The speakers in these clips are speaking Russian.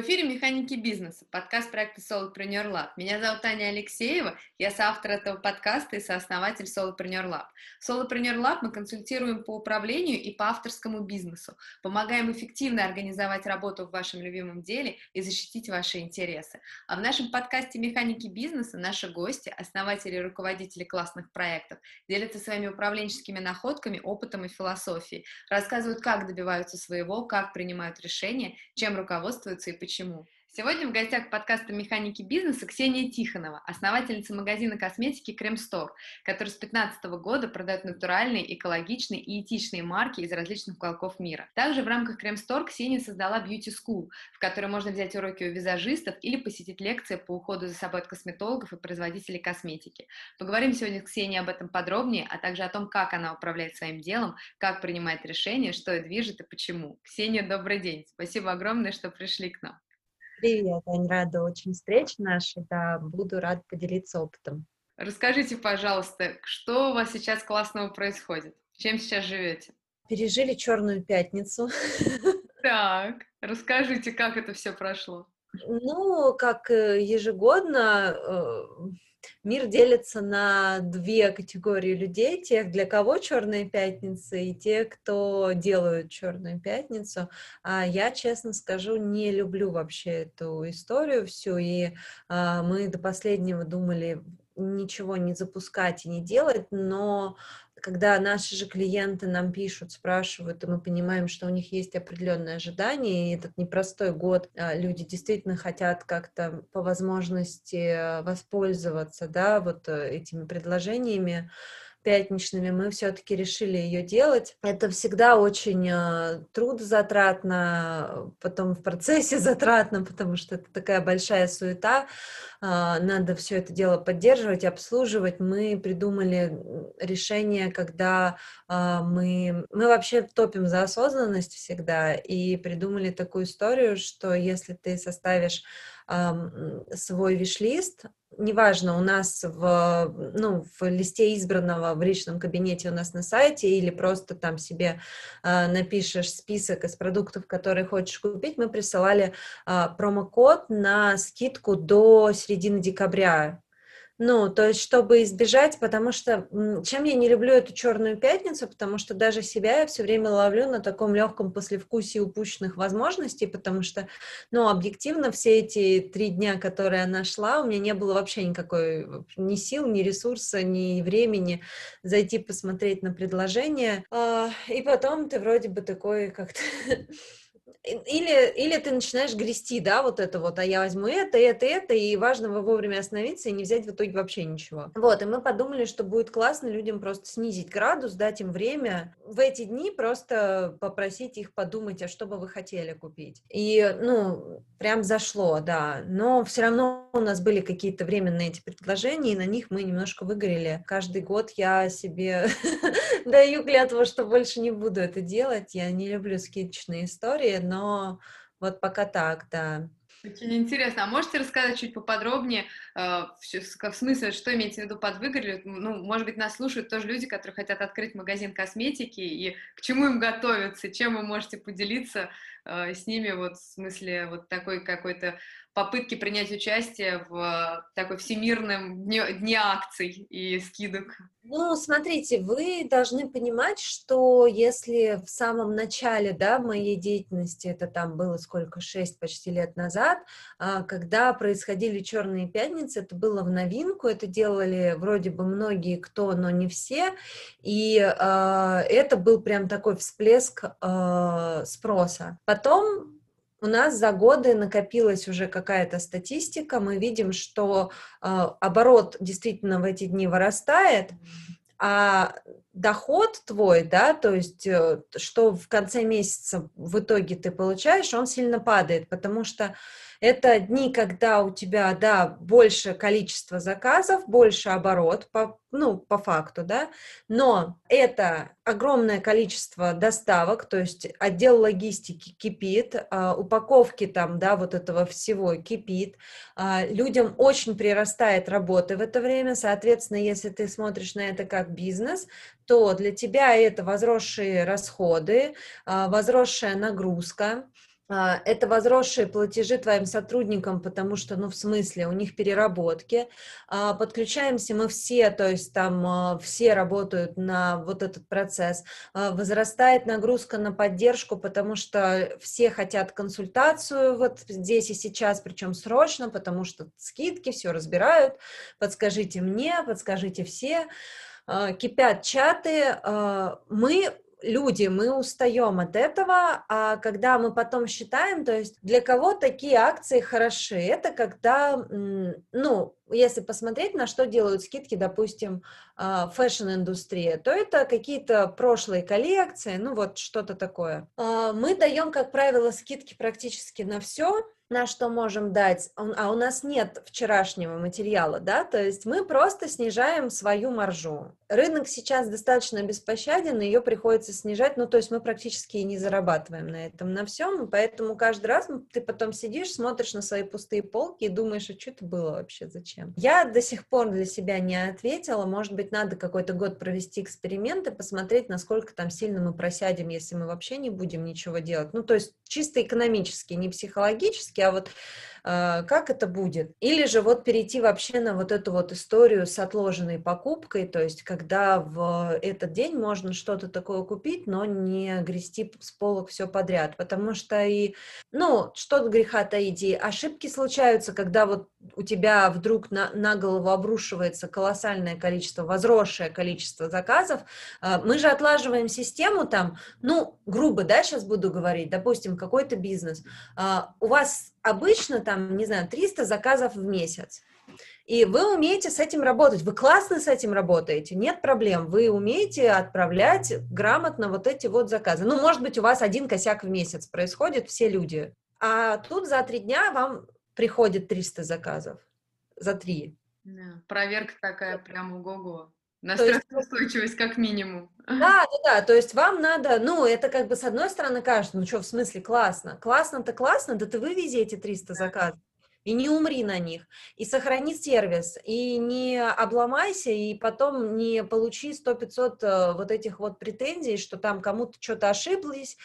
В эфире «Механики бизнеса», подкаст проекта Solopreneur Lab. Меня зовут Таня Алексеева, я соавтор этого подкаста и сооснователь Solopreneur Lab. В Solopreneur Lab мы консультируем по управлению и по авторскому бизнесу, помогаем эффективно организовать работу в вашем любимом деле и защитить ваши интересы. А в нашем подкасте «Механики бизнеса» наши гости, основатели и руководители классных проектов, делятся своими управленческими находками, опытом и философией, рассказывают, как добиваются своего, как принимают решения, чем руководствуются и почему. Сегодня в гостях подкаста «Механики бизнеса» Ксения Тихонова, основательница магазина косметики Крем Стор, который с 2015 года продает натуральные, экологичные и этичные марки из различных уголков мира. Также в рамках Крем Стор Ксения создала Beauty School, в которой можно взять уроки у визажистов или посетить лекции по уходу за собой от косметологов и производителей косметики. Поговорим сегодня с Ксенией об этом подробнее, а также о том, как она управляет своим делом, как принимает решения, что ее движет и почему. Ксения, добрый день. Спасибо огромное, что пришли к нам. Привет, Ань, рада очень встрече нашей, да, буду рад поделиться опытом. Расскажите, пожалуйста, что у вас сейчас классного происходит? Чем сейчас живете? Пережили Черную пятницу. Так, расскажите, как это все прошло? Ну, как э, ежегодно, э, мир делится на две категории людей: тех, для кого Черная пятница, и те, кто делают Черную пятницу. А я, честно скажу, не люблю вообще эту историю всю, и а, мы до последнего думали ничего не запускать и не делать, но когда наши же клиенты нам пишут, спрашивают, и мы понимаем, что у них есть определенные ожидания, и этот непростой год а, люди действительно хотят как-то по возможности воспользоваться, да, вот э, этими предложениями, пятничными, мы все-таки решили ее делать. Это всегда очень э, трудозатратно, потом в процессе затратно, потому что это такая большая суета, э, надо все это дело поддерживать, обслуживать. Мы придумали решение, когда э, мы, мы вообще топим за осознанность всегда, и придумали такую историю, что если ты составишь свой виш-лист, неважно, у нас в, ну, в листе избранного в личном кабинете у нас на сайте или просто там себе э, напишешь список из продуктов, которые хочешь купить, мы присылали э, промокод на скидку до середины декабря ну, то есть, чтобы избежать, потому что чем я не люблю эту черную пятницу, потому что даже себя я все время ловлю на таком легком послевкусии упущенных возможностей, потому что, ну, объективно, все эти три дня, которые она шла, у меня не было вообще никакой ни сил, ни ресурса, ни времени зайти посмотреть на предложение. А, и потом ты вроде бы такой как-то или, или ты начинаешь грести, да, вот это вот, а я возьму это, это, это, и важно вовремя остановиться и не взять в итоге вообще ничего. Вот, и мы подумали, что будет классно людям просто снизить градус, дать им время, в эти дни просто попросить их подумать, а что бы вы хотели купить. И, ну, прям зашло, да, но все равно у нас были какие-то временные эти предложения, и на них мы немножко выгорели. Каждый год я себе даю клятву, что больше не буду это делать, я не люблю скидочные истории, но вот пока так, да. Очень интересно. А можете рассказать чуть поподробнее, э, в смысле, что имеете в виду под выгорели? Ну, может быть, нас слушают тоже люди, которые хотят открыть магазин косметики, и к чему им готовиться, чем вы можете поделиться э, с ними, вот в смысле вот такой какой-то попытки принять участие в такой всемирном дне, дне акций и скидок? Ну, смотрите, вы должны понимать, что если в самом начале, да, моей деятельности, это там было сколько, шесть почти лет назад, а, когда происходили черные пятницы, это было в новинку, это делали вроде бы многие кто, но не все, и э, это был прям такой всплеск э, спроса. Потом у нас за годы накопилась уже какая-то статистика, мы видим, что э, оборот действительно в эти дни вырастает, а доход твой, да, то есть э, что в конце месяца в итоге ты получаешь, он сильно падает, потому что это дни, когда у тебя, да, больше количество заказов, больше оборот, по, ну, по факту, да, но это огромное количество доставок, то есть отдел логистики кипит, а, упаковки там, да, вот этого всего кипит, а, людям очень прирастает работы в это время, соответственно, если ты смотришь на это как бизнес, то для тебя это возросшие расходы, а, возросшая нагрузка, это возросшие платежи твоим сотрудникам, потому что, ну, в смысле, у них переработки. А, подключаемся мы все, то есть там а, все работают на вот этот процесс. Возрастает нагрузка на поддержку, потому что все хотят консультацию вот здесь и сейчас, причем срочно, потому что скидки, все разбирают. Подскажите мне, подскажите все кипят чаты, мы люди, мы устаем от этого, а когда мы потом считаем, то есть для кого такие акции хороши, это когда, ну, если посмотреть, на что делают скидки, допустим, а, fashion-индустрия, то это какие-то прошлые коллекции, ну вот что-то такое. А, мы даем, как правило, скидки практически на все, на что можем дать, а у нас нет вчерашнего материала, да, то есть мы просто снижаем свою маржу. Рынок сейчас достаточно беспощаден, ее приходится снижать, ну, то есть мы практически и не зарабатываем на этом, на всем, поэтому каждый раз ты потом сидишь, смотришь на свои пустые полки и думаешь, а что это было вообще, зачем? Я до сих пор для себя не ответила, может быть, надо какой-то год провести эксперименты, посмотреть, насколько там сильно мы просядем, если мы вообще не будем ничего делать, ну, то есть чисто экономически, не психологически, а вот э, как это будет. Или же вот перейти вообще на вот эту вот историю с отложенной покупкой, то есть когда в этот день можно что-то такое купить, но не грести с полок все подряд, потому что и, ну, что греха таить, и ошибки случаются, когда вот у тебя вдруг на, на голову обрушивается колоссальное количество, возросшее количество заказов, э, мы же отлаживаем систему там, ну, грубо, да, сейчас буду говорить, допустим, какой-то бизнес, а, у вас обычно там, не знаю, 300 заказов в месяц. И вы умеете с этим работать, вы классно с этим работаете, нет проблем, вы умеете отправлять грамотно вот эти вот заказы. Ну, может быть, у вас один косяк в месяц происходит, все люди. А тут за три дня вам приходит 300 заказов. За три. Да, проверка такая прям ого-го. На стрессоустойчивость как минимум. Да, да, да, то есть вам надо, ну, это как бы с одной стороны кажется, ну что, в смысле классно? Классно-то классно, да ты вывези эти 300 заказов и не умри на них, и сохрани сервис, и не обломайся, и потом не получи 100-500 э, вот этих вот претензий, что там кому-то что-то ошиблись,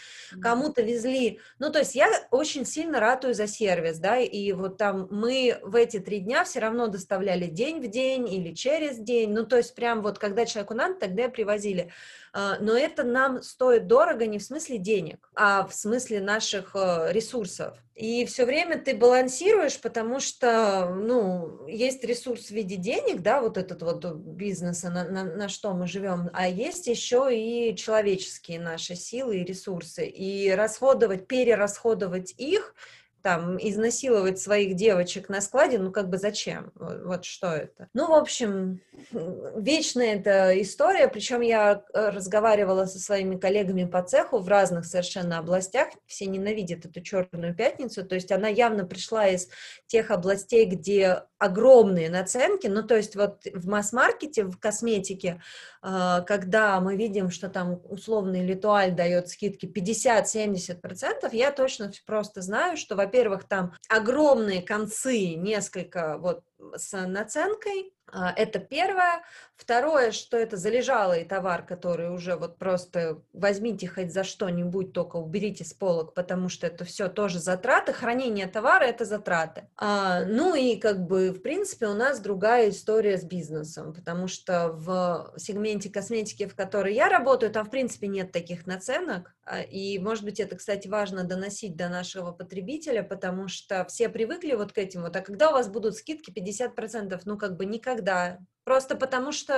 кому-то везли. Ну, то есть я очень сильно ратую за сервис, да, и вот там мы в эти три дня все равно доставляли день в день или через день, ну, то есть прям вот когда человеку надо, тогда привозили. А, но это нам стоит дорого не в смысле денег, а в смысле наших э, ресурсов. И все время ты балансируешь, потому что, ну, есть ресурс в виде денег, да, вот этот вот бизнеса, на, на, на что мы живем, а есть еще и человеческие наши силы и ресурсы. И расходовать, перерасходовать их там изнасиловать своих девочек на складе, ну как бы зачем? Вот, вот что это? Ну, в общем, вечная эта история, причем я э, разговаривала со своими коллегами по цеху в разных совершенно областях, все ненавидят эту черную пятницу, то есть она явно пришла из тех областей, где огромные наценки, ну то есть вот в масс-маркете, в косметике, э, когда мы видим, что там условный литуаль дает скидки 50-70%, я точно просто знаю, что, во во-первых, там огромные концы, несколько вот с наценкой, а, это первое. Второе, что это залежалый товар, который уже вот просто возьмите хоть за что-нибудь, только уберите с полок, потому что это все тоже затраты. Хранение товара – это затраты. А, ну и как бы, в принципе, у нас другая история с бизнесом, потому что в сегменте косметики, в которой я работаю, там, в принципе, нет таких наценок. А, и, может быть, это, кстати, важно доносить до нашего потребителя, потому что все привыкли вот к этим вот. А когда у вас будут скидки 50%, ну, как бы никогда. Просто потому что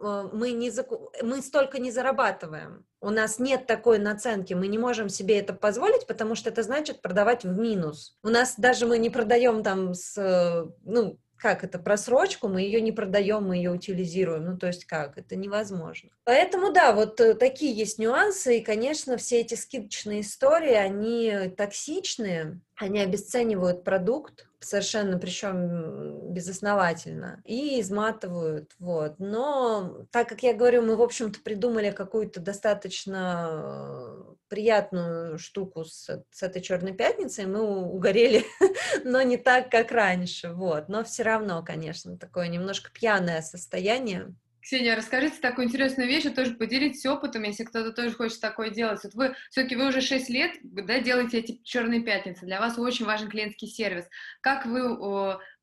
э, мы, не заку... мы столько не зарабатываем. У нас нет такой наценки, мы не можем себе это позволить, потому что это значит продавать в минус. У нас даже мы не продаем там с, э, ну, как это, просрочку, мы ее не продаем, мы ее утилизируем. Ну, то есть как? Это невозможно. Поэтому, да, вот э, такие есть нюансы, и, конечно, все эти скидочные истории, они токсичные, они обесценивают продукт, совершенно причем безосновательно, и изматывают, вот. Но, так как я говорю, мы, в общем-то, придумали какую-то достаточно э, приятную штуку с, с этой черной пятницей, мы угорели, но не так, как раньше, вот. Но все равно, конечно, такое немножко пьяное состояние, Ксения, расскажите такую интересную вещь, и тоже поделитесь опытом, если кто-то тоже хочет такое делать. Вот вы, все-таки вы уже 6 лет, да, делаете эти черные пятницы, для вас очень важен клиентский сервис. Как вы,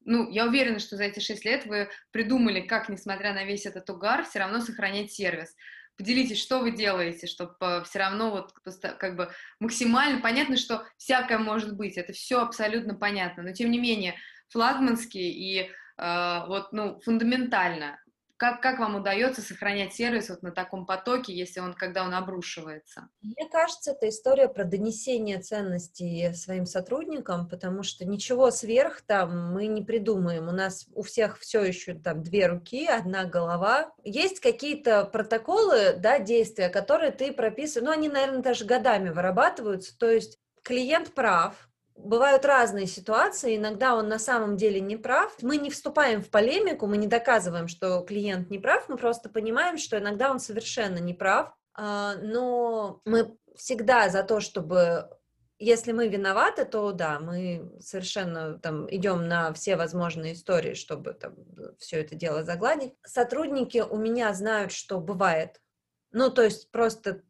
ну, я уверена, что за эти 6 лет вы придумали, как, несмотря на весь этот угар, все равно сохранять сервис. Поделитесь, что вы делаете, чтобы э, все равно вот как бы максимально понятно, что всякое может быть, это все абсолютно понятно, но тем не менее флагманский и э, вот, ну, фундаментально как, как вам удается сохранять сервис вот на таком потоке, если он, когда он обрушивается? Мне кажется, это история про донесение ценностей своим сотрудникам, потому что ничего сверх там мы не придумаем. У нас у всех все еще там две руки, одна голова. Есть какие-то протоколы, да, действия, которые ты прописываешь, ну, они, наверное, даже годами вырабатываются, то есть клиент прав, бывают разные ситуации, иногда он на самом деле не прав. Мы не вступаем в полемику, мы не доказываем, что клиент не прав, мы просто понимаем, что иногда он совершенно не прав, а, но мы всегда за то, чтобы если мы виноваты, то да, мы совершенно там идем на все возможные истории, чтобы там все это дело загладить. Сотрудники у меня знают, что бывает. Ну, то есть просто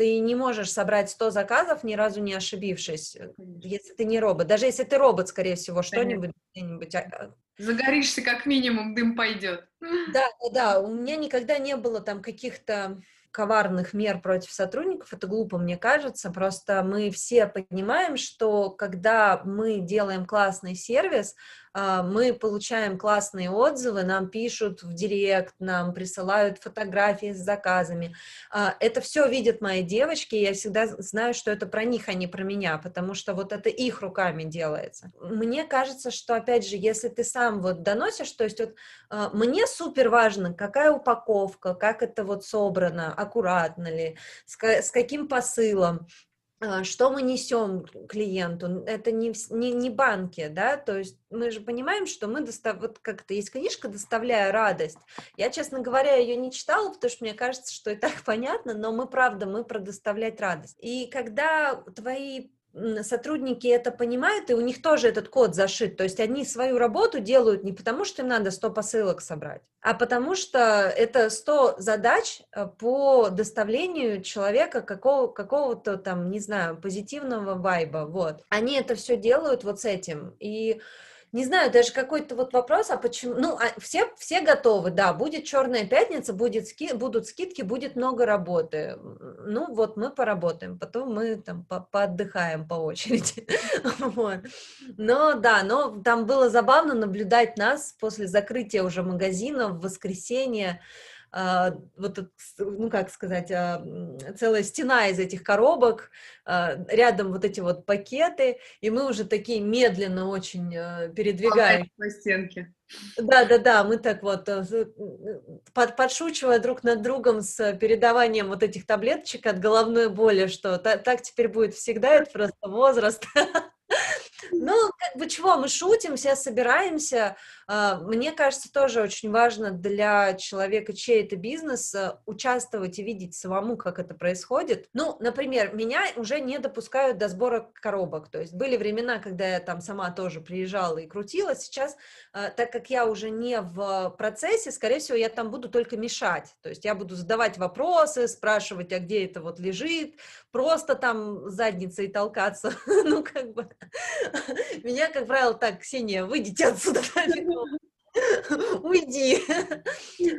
ты не можешь собрать 100 заказов, ни разу не ошибившись, э, Конечно. если ты не робот. Даже если ты робот, скорее всего, что-нибудь где-нибудь... А, а. Загоришься, как минимум, дым пойдет. Да, да, да. У меня никогда не было там каких-то коварных мер против сотрудников, это глупо, мне кажется, просто мы все понимаем, что когда мы делаем классный сервис, мы получаем классные отзывы, нам пишут в директ, нам присылают фотографии с заказами. А, это все видят мои девочки, и я всегда знаю, что это про них, а не про меня, потому что вот это их руками делается. Мне кажется, что, опять же, если ты сам вот доносишь, то есть вот а, мне супер важно, какая упаковка, как это вот собрано, аккуратно ли, с, каким посылом, а, что мы несем клиенту, это не, не, не банки, да, то есть мы же понимаем, что мы достав... вот как-то есть книжка «Доставляя радость». Я, честно говоря, ее не читала, потому что мне кажется, что и так понятно, но мы, правда, мы про доставлять радость. И когда твои сотрудники это понимают, и у них тоже этот код зашит. То есть они свою работу делают не потому, что им надо 100 посылок собрать, а потому что это 100 задач э, по доставлению человека какого, какого-то там, не знаю, позитивного вайба. Вот. Они это все делают вот с этим. И не знаю, даже какой-то вот вопрос, а почему, ну, а все, все готовы, да, будет черная пятница, будет ски, будут скидки, будет много работы. Ну, вот мы поработаем, потом мы там по поотдыхаем по очереди. вот. Но да, но там было забавно наблюдать нас после закрытия уже магазина в воскресенье, вот, ну как сказать, а, целая стена из этих коробок, а, рядом вот эти вот пакеты, и мы уже такие медленно очень передвигаем. По стенке. Да, да, да, мы так вот э, под, подшучивая друг над другом с передаванием вот этих таблеточек от головной боли, что так, так теперь будет всегда, это просто возраст. Ну, как бы чего, мы шутим, все собираемся. А, мне кажется, тоже очень важно для человека, чей это бизнес, э, участвовать и видеть самому, как это происходит. Ну, например, меня уже не допускают до сбора коробок. То есть были времена, когда я там сама тоже приезжала и крутила. Сейчас, э, так как я уже не в процессе, скорее всего, я там буду только мешать. То есть я буду задавать вопросы, спрашивать, а где это вот лежит, просто там задницей толкаться. Ну, как бы меня, как правило, так, Ксения, выйдите отсюда, уйди.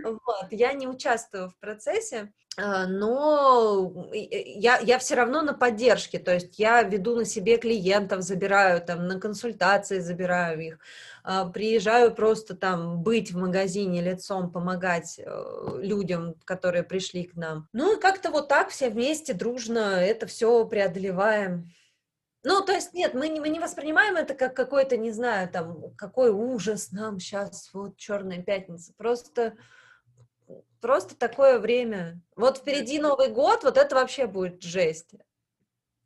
Вот, я не участвую в процессе, но я, я все равно на поддержке, то есть я веду на себе клиентов, забираю там на консультации, забираю их, а, приезжаю просто там быть в магазине лицом, помогать э, людям, которые пришли к нам. Ну и как-то вот так все вместе дружно это все преодолеваем. Ну, то есть, нет, мы не, мы не воспринимаем это как какой-то, не знаю, там, какой ужас нам сейчас, вот, Черная пятница. Просто, просто такое время. Вот впереди Новый год, вот это вообще будет жесть.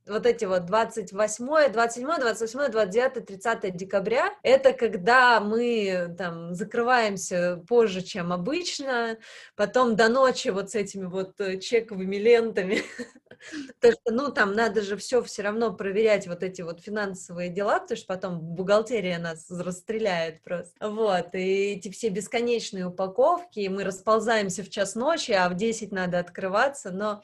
Вот эти вот 28, 27, 28, 29, 30 декабря, это когда мы там закрываемся позже, чем обычно, потом до ночи вот с этими вот э, чековыми лентами Потому что, ну, там надо же все все равно проверять, вот эти вот финансовые дела, потому что потом бухгалтерия нас расстреляет просто. Вот, и эти все бесконечные упаковки, мы расползаемся в час ночи, а в 10 надо открываться, но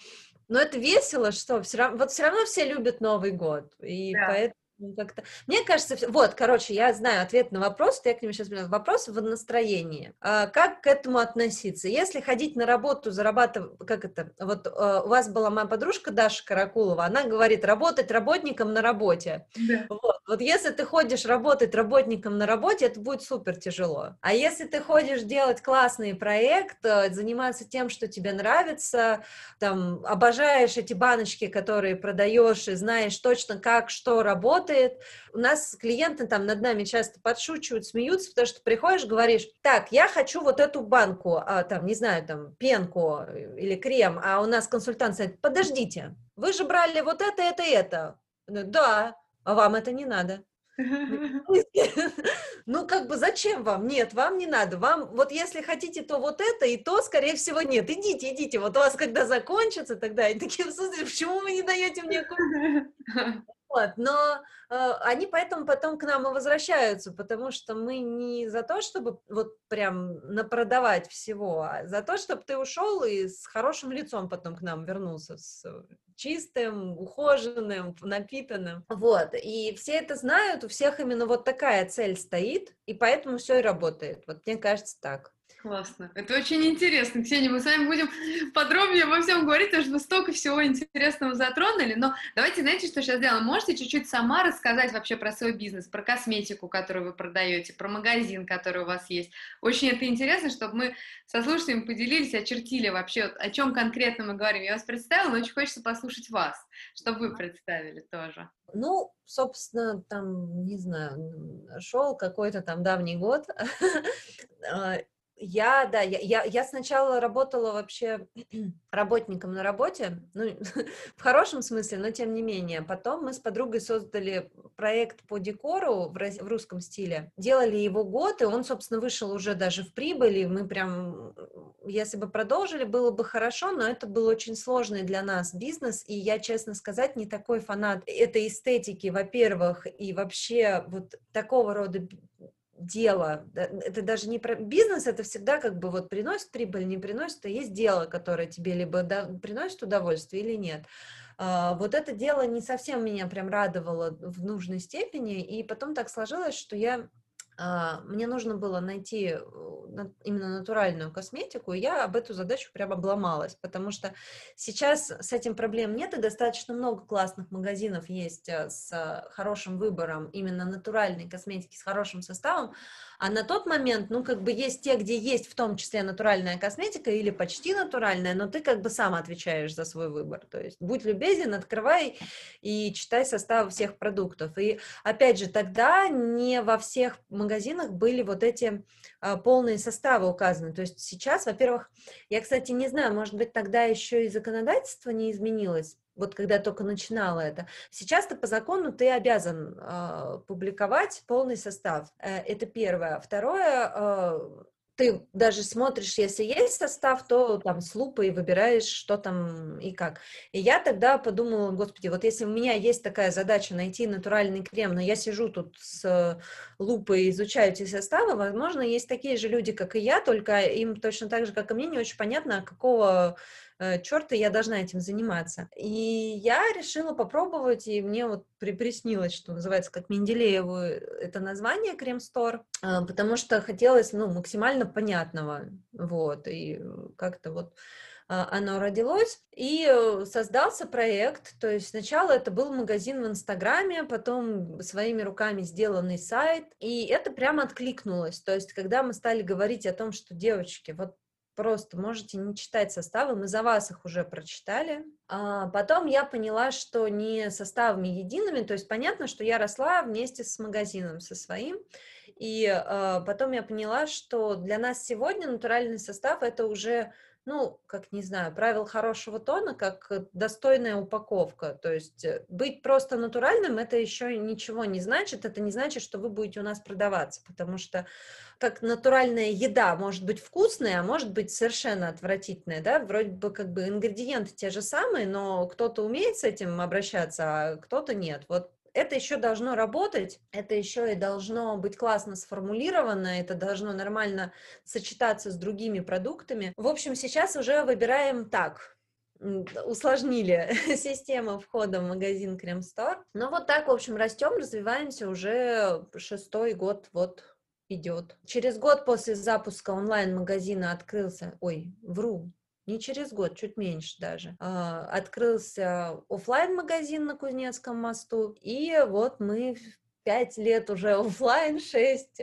но это весело, что все равно, вот все равно все любят Новый год, и да. поэтому как-то... Мне кажется, вот, короче, я знаю ответ на вопрос, я к нему сейчас. Вопрос в настроении. А, как к этому относиться? Если ходить на работу, зарабатывать, как это, вот а, у вас была моя подружка Даша Каракулова, она говорит, работать работником на работе. Да. Вот, вот если ты ходишь работать работником на работе, это будет супер тяжело. А если ты ходишь делать классный проект, э, заниматься тем, что тебе нравится, там, обожаешь эти баночки, которые продаешь, и знаешь точно, как, что работает, работает. У нас клиенты там над нами часто подшучивают, смеются, потому что приходишь, говоришь, так, я хочу вот эту банку, а, там, не знаю, там, пенку или крем, а у нас консультант говорит, подождите, вы же брали вот это, это, это. Да, а вам это не надо. Ну, как бы зачем вам? Нет, вам не надо. Вам, вот если хотите, то вот это, и то, скорее всего, нет. Идите, идите. Вот у вас когда закончится, тогда и такие, почему вы не даете мне? Вот, но э, они поэтому потом к нам и возвращаются, потому что мы не за то, чтобы вот прям напродавать всего, а за то, чтобы ты ушел и с хорошим лицом потом к нам вернулся, с чистым, ухоженным, напитанным. Вот, и все это знают, у всех именно вот такая цель стоит, и поэтому все и работает. Вот мне кажется так. Классно. Это очень интересно. Ксения, мы с вами будем подробнее обо всем говорить, потому что мы столько всего интересного затронули. Но давайте, знаете, что сейчас сделаем? Можете чуть-чуть сама рассказать вообще про свой бизнес, про косметику, которую вы продаете, про магазин, который у вас есть. Очень это интересно, чтобы мы со слушателями поделились, очертили вообще, о чем конкретно мы говорим. Я вас представила, но очень хочется послушать вас, чтобы вы представили тоже. Ну, собственно, там, не знаю, шел какой-то там давний год, а, я, да, я, я, я сначала работала вообще работником на работе, ну, в хорошем смысле, но тем не менее. Потом мы с подругой создали проект по декору в, в русском стиле. Делали его год, и он, собственно, вышел уже даже в прибыли. Мы прям, если бы продолжили, было бы хорошо, но это был очень сложный для нас бизнес, и я, честно сказать, не такой фанат этой эстетики, во-первых, и вообще вот такого рода дело. Это даже не про бизнес, это всегда как бы вот приносит прибыль, не приносит, а есть дело, которое тебе либо приносит удовольствие или нет. А, вот это дело не совсем меня прям радовало в нужной степени, и потом так сложилось, что я мне нужно было найти э, именно натуральную косметику, и я об эту задачу прям обломалась, потому что сейчас с этим проблем нет, и достаточно много классных магазинов есть э, с хорошим выбором именно натуральной косметики, с хорошим составом, а на тот момент, ну, как бы есть те, где есть в том числе натуральная косметика или почти натуральная, но ты как бы сам отвечаешь за свой выбор. То есть будь любезен, открывай и читай состав всех продуктов. И опять же, тогда не во всех магазинах были вот эти а, полные составы указаны. То есть сейчас, во-первых, я, кстати, не знаю, может быть, тогда еще и законодательство не изменилось, вот когда я только начинала это. Сейчас-то по закону ты обязан э, публиковать полный состав. Э, это первое. Второе, э, ты даже смотришь, если есть состав, то там с лупой выбираешь, что там и как. И я тогда подумала, господи, вот если у меня есть такая задача найти натуральный крем, но я сижу тут с лупой изучаю эти составы, возможно, есть такие же люди, как и я, только им точно так же, как и мне, не очень понятно, какого Э, черта я должна этим заниматься. И я решила попробовать, и мне вот при, приснилось, что называется, как Менделееву э, это название Крем-стор, а, потому что хотелось, ну, максимально понятного, вот, и как-то вот оно родилось, и э, создался проект, то есть сначала это был магазин в Инстаграме, потом своими руками сделанный сайт, и это прямо откликнулось, то есть когда мы стали говорить о том, что девочки, вот просто можете не читать составы, мы за вас их уже прочитали. А потом я поняла, что не составами едиными, то есть понятно, что я росла вместе с магазином, со своим, и а, потом я поняла, что для нас сегодня натуральный состав это уже ну, как не знаю, правил хорошего тона, как достойная упаковка. То есть э, быть просто натуральным это еще ничего не значит. Это не значит, что вы будете у нас продаваться, потому что как натуральная еда может быть вкусная, а может быть совершенно отвратительная, да, вроде бы как бы ингредиенты те же самые, но кто-то умеет с этим обращаться, а кто-то нет. Вот это еще должно работать, это еще и должно быть классно сформулировано, это должно нормально сочетаться с другими продуктами. В общем, сейчас уже выбираем так, усложнили систему входа в магазин Крем-стор. Но вот так, в общем, растем, развиваемся уже шестой год, вот идет. Через год после запуска онлайн-магазина открылся, ой, вру, не через год, чуть меньше даже, а, открылся офлайн магазин на Кузнецком мосту, и вот мы пять лет уже офлайн, шесть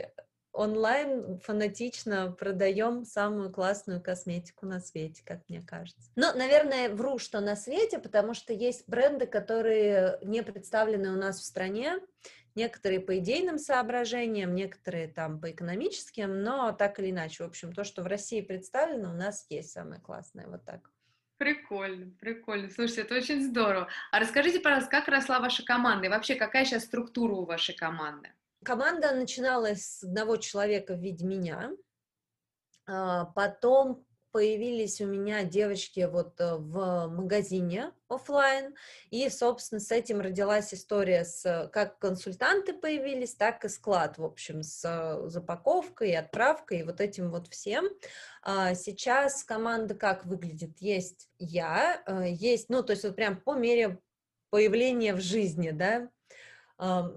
онлайн фанатично продаем самую классную косметику на свете, как мне кажется. Но, наверное, вру, что на свете, потому что есть бренды, которые не представлены у нас в стране, Некоторые по идейным соображениям, некоторые там по экономическим, но так или иначе, в общем, то, что в России представлено, у нас есть самое классное, вот так. Прикольно, прикольно. Слушайте, это очень здорово. А расскажите, пожалуйста, как росла ваша команда и вообще какая сейчас структура у вашей команды? Команда начиналась с одного человека в виде меня, а, потом появились у меня девочки вот э, в магазине офлайн, и, собственно, с этим родилась история с как консультанты появились, так и склад, в общем, с э, запаковкой, отправкой и вот этим вот всем. А сейчас команда как выглядит? Есть я, э, есть, ну, то есть вот прям по мере появления в жизни, да,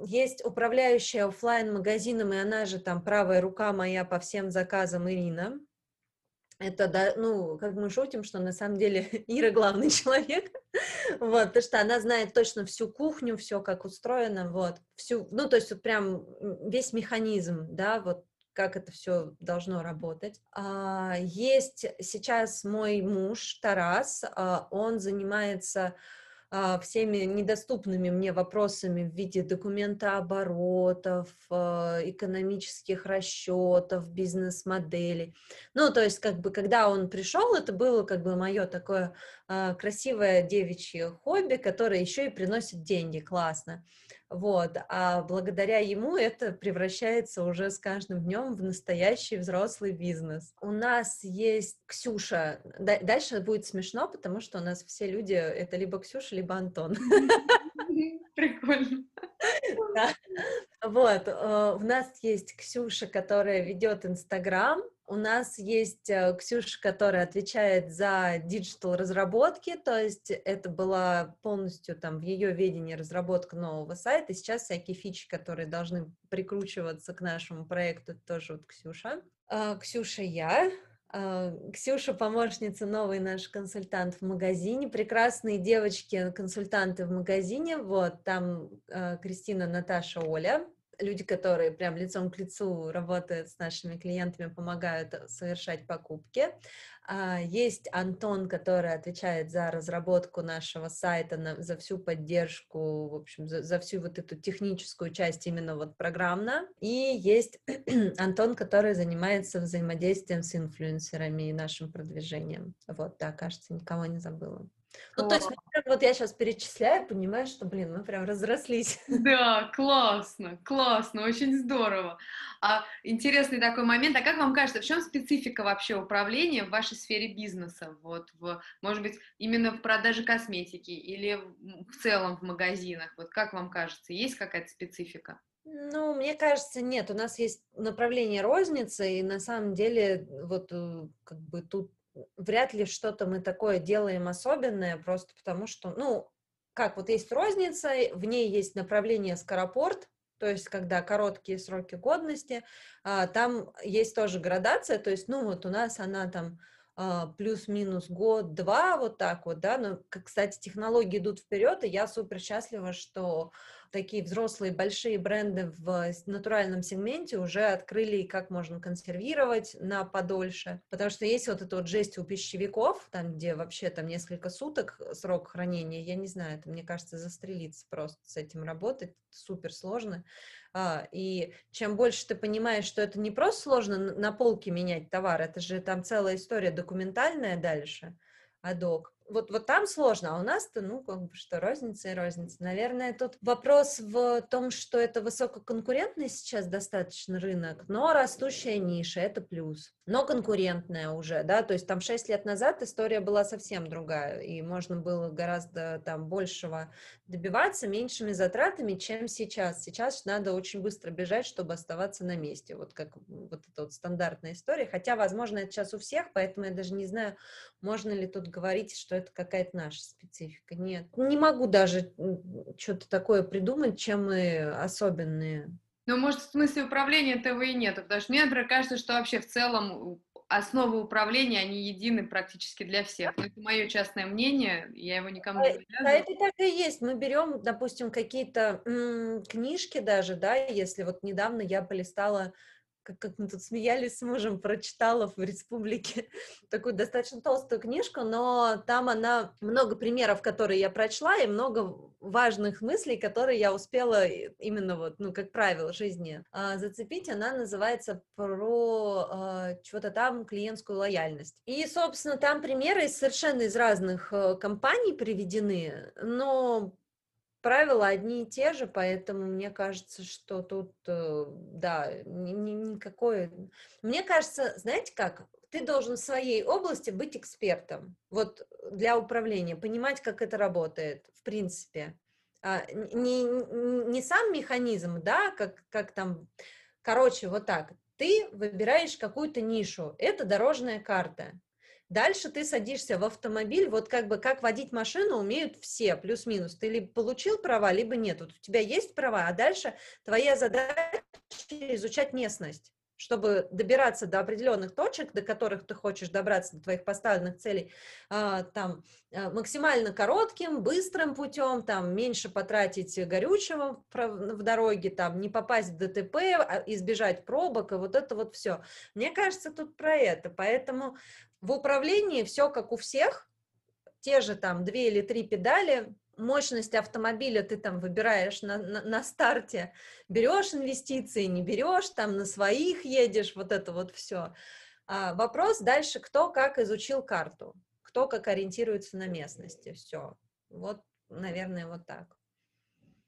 есть управляющая офлайн магазином, и она же там правая рука моя по всем заказам Ирина это, да, ну, как мы шутим, что на самом деле Ира главный человек, вот, потому что она знает точно всю кухню, все как устроено, вот, всю, ну, то есть вот прям весь механизм, да, вот как это все должно работать. А, есть сейчас мой муж Тарас, а, он занимается всеми недоступными мне вопросами в виде документа оборотов, а, экономических расчетов, бизнес-моделей. Ну, то есть, как бы, когда он пришел, это было как бы мое такое а, красивое девичье хобби, которое еще и приносит деньги, классно. Вот, а благодаря ему это превращается уже с каждым днем в настоящий взрослый бизнес. У нас есть Ксюша. Дальше будет смешно, потому что у нас все люди это либо Ксюша, либо Антон. Прикольно. Вот, э, у нас есть Ксюша, которая ведет Инстаграм, у нас есть э, Ксюша, которая отвечает за digital разработки, то есть это была полностью там в ее ведении разработка нового сайта. Сейчас всякие фичи, которые должны прикручиваться к нашему проекту, тоже вот Ксюша. А, Ксюша я. А, Ксюша помощница, новый наш консультант в магазине. Прекрасные девочки, консультанты в магазине. Вот там а, Кристина, Наташа, Оля люди, которые прям лицом к лицу работают с нашими клиентами, помогают совершать покупки. А, есть Антон, который отвечает за разработку нашего сайта, за всю поддержку, в общем, за, за всю вот эту техническую часть именно вот программно. И есть Антон, который занимается взаимодействием с инфлюенсерами и нашим продвижением. Вот, да, кажется, никого не забыла. Ну, то есть, вот я сейчас перечисляю, понимаю, что, блин, мы прям разрослись. Да, классно, классно, очень здорово. А интересный такой момент, а как вам кажется, в чем специфика вообще управления в вашей сфере бизнеса? Вот, в, может быть, именно в продаже косметики или в целом в магазинах? Вот как вам кажется, есть какая-то специфика? Ну, мне кажется, нет. У нас есть направление розницы, и на самом деле вот э, как бы тут вряд ли что-то мы такое делаем особенное, просто потому что, ну, как вот есть розница, в ней есть направление скоропорт, то есть когда короткие сроки годности, а, там есть тоже градация, то есть, ну, вот у нас она там а, плюс-минус год-два, вот так вот, да, но, кстати, технологии идут вперед, и я супер счастлива, что такие взрослые большие бренды в натуральном сегменте уже открыли, как можно консервировать на подольше, потому что есть вот эта вот жесть у пищевиков, там, где вообще там несколько суток срок хранения, я не знаю, это, мне кажется, застрелиться просто с этим работать, супер сложно. А, и чем больше ты понимаешь, что это не просто сложно на полке менять товар, это же там целая история документальная дальше, адок, вот, вот там сложно, а у нас-то, ну, как бы, что розница и розница. Наверное, тут вопрос в том, что это высококонкурентный сейчас достаточно рынок, но растущая ниша, это плюс. Но конкурентная уже, да, то есть там 6 лет назад история была совсем другая, и можно было гораздо там большего добиваться меньшими затратами, чем сейчас. Сейчас надо очень быстро бежать, чтобы оставаться на месте, вот как вот эта вот стандартная история, хотя, возможно, это сейчас у всех, поэтому я даже не знаю, можно ли тут говорить, что это какая-то наша специфика. Нет, не могу даже что-то такое придумать, чем мы особенные. Ну, может, в смысле управления этого и нет, потому что мне, например, кажется, что вообще в целом основы управления, они едины практически для всех. Но это мое частное мнение, я его никому не навязываю. Да, это так и есть. Мы берем, допустим, какие-то книжки даже, да, если вот недавно я полистала как, как мы тут смеялись с мужем, прочитала в республике такую достаточно толстую книжку, но там она много примеров, которые я прочла, и много важных мыслей, которые я успела именно вот, ну, как правило, жизни а, зацепить. Она называется про а, чего-то там клиентскую лояльность. И, собственно, там примеры совершенно из разных а, компаний приведены, но правила одни и те же, поэтому мне кажется, что тут, э, да, ни, ни, никакой... Мне кажется, знаете как, ты должен в своей области быть экспертом, вот для управления, понимать, как это работает, в принципе. А, не, не сам механизм, да, как, как там, короче, вот так, ты выбираешь какую-то нишу, это дорожная карта, Дальше ты садишься в автомобиль, вот как бы как водить машину умеют все, плюс-минус. Ты либо получил права, либо нет. Вот у тебя есть права, а дальше твоя задача изучать местность чтобы добираться до определенных точек, до которых ты хочешь добраться, до твоих поставленных целей, а, там, а, максимально коротким, быстрым путем, там, меньше потратить горючего в дороге, там, не попасть в ДТП, а, избежать пробок, и вот это вот все. Мне кажется, тут про это, поэтому в управлении все как у всех, те же там две или три педали, мощность автомобиля ты там выбираешь на, на, на старте, берешь инвестиции, не берешь, там на своих едешь, вот это вот все. А вопрос дальше, кто как изучил карту, кто как ориентируется на местности, все. Вот, наверное, вот так.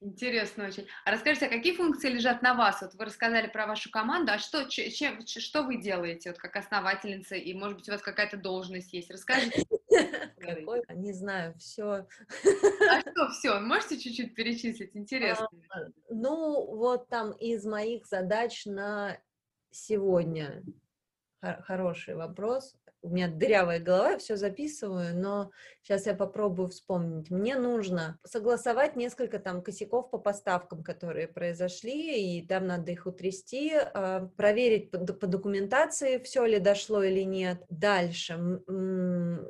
Интересно очень. А расскажите, а какие функции лежат на вас? Вот вы рассказали про вашу команду, а что, чем, что вы делаете, вот как основательница, и, может быть, у вас какая-то должность есть? Расскажите. Какой? Не знаю, все. А что все? Можете чуть-чуть перечислить? Интересно. А, ну, вот там из моих задач на сегодня хороший вопрос у меня дырявая голова, я все записываю, но сейчас я попробую вспомнить. Мне нужно согласовать несколько там косяков по поставкам, которые произошли, и там надо их утрясти, а, проверить по, по документации, все ли дошло или нет. Дальше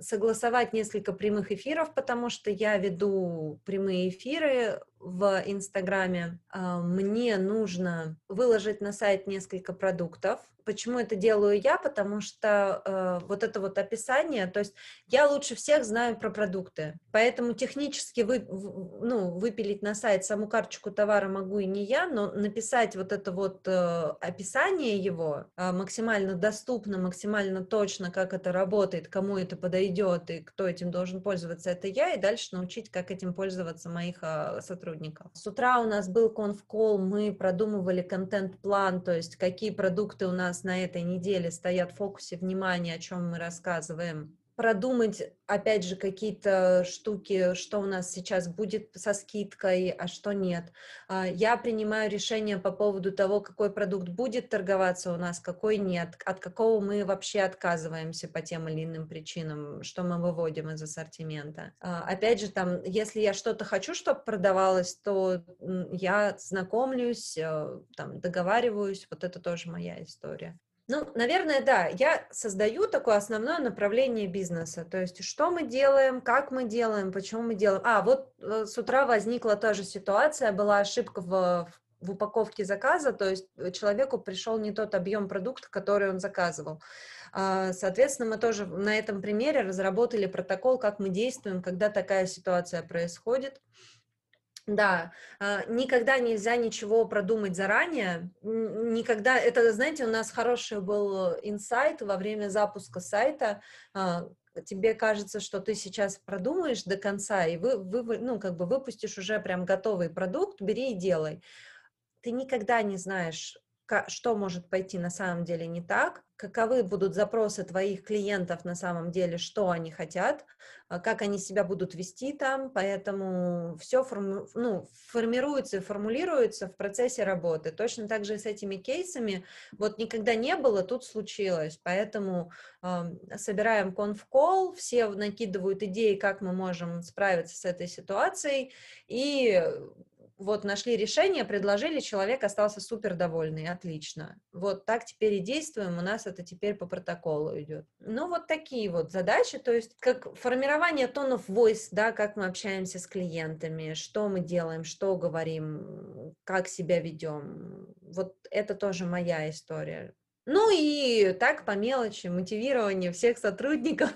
согласовать несколько прямых эфиров, потому что я веду прямые эфиры в Инстаграме. А, мне нужно выложить на сайт несколько продуктов, Почему это делаю я? Потому что э, вот это вот описание, то есть я лучше всех знаю про продукты, поэтому технически вы, ну, выпилить на сайт саму карточку товара могу и не я, но написать вот это вот э, описание его э, максимально доступно, максимально точно, как это работает, кому это подойдет и кто этим должен пользоваться, это я, и дальше научить, как этим пользоваться моих э, сотрудников. С утра у нас был конфкол, мы продумывали контент-план, то есть какие продукты у нас на этой неделе стоят в фокусе внимания, о чем мы рассказываем, продумать, опять же, какие-то штуки, что у нас сейчас будет со скидкой, а что нет. А, я принимаю решение по поводу того, какой продукт будет торговаться у нас, какой нет, от какого мы вообще отказываемся по тем или иным причинам, что мы выводим из ассортимента. А, опять же, там, если я что-то хочу, чтобы продавалось, то я знакомлюсь, э, там, договариваюсь, вот это тоже моя история. Ну, наверное, да. Я создаю такое основное направление бизнеса. То есть, что мы делаем, как мы делаем, почему мы делаем. А, вот э, с утра возникла та же ситуация, была ошибка в, в упаковке заказа, то есть э, человеку пришел не тот объем продукта, который он заказывал. А, соответственно, мы тоже на этом примере разработали протокол, как мы действуем, когда такая ситуация происходит. Да, а, никогда нельзя ничего продумать заранее. Никогда, это, знаете, у нас хороший был инсайт во время запуска сайта. А, тебе кажется, что ты сейчас продумаешь до конца и вы, вы, ну, как бы выпустишь уже прям готовый продукт, бери и делай. Ты никогда не знаешь, что может пойти на самом деле не так, каковы будут запросы твоих клиентов на самом деле, что они хотят, а, как они себя будут вести там, поэтому все форму, ну, формируется и формулируется в процессе работы. Точно так же и с этими кейсами, вот никогда не было, тут случилось, поэтому э, собираем конф-колл, все накидывают идеи, как мы можем справиться с этой ситуацией, и вот нашли решение, предложили, человек остался супер довольный, отлично. Вот так теперь и действуем, у нас это теперь по протоколу идет. Ну, вот такие вот задачи, то есть как формирование of voice, да, как мы общаемся с клиентами, что мы делаем, что говорим, как себя ведем. Вот это тоже моя история. Ну и так по мелочи, мотивирование всех сотрудников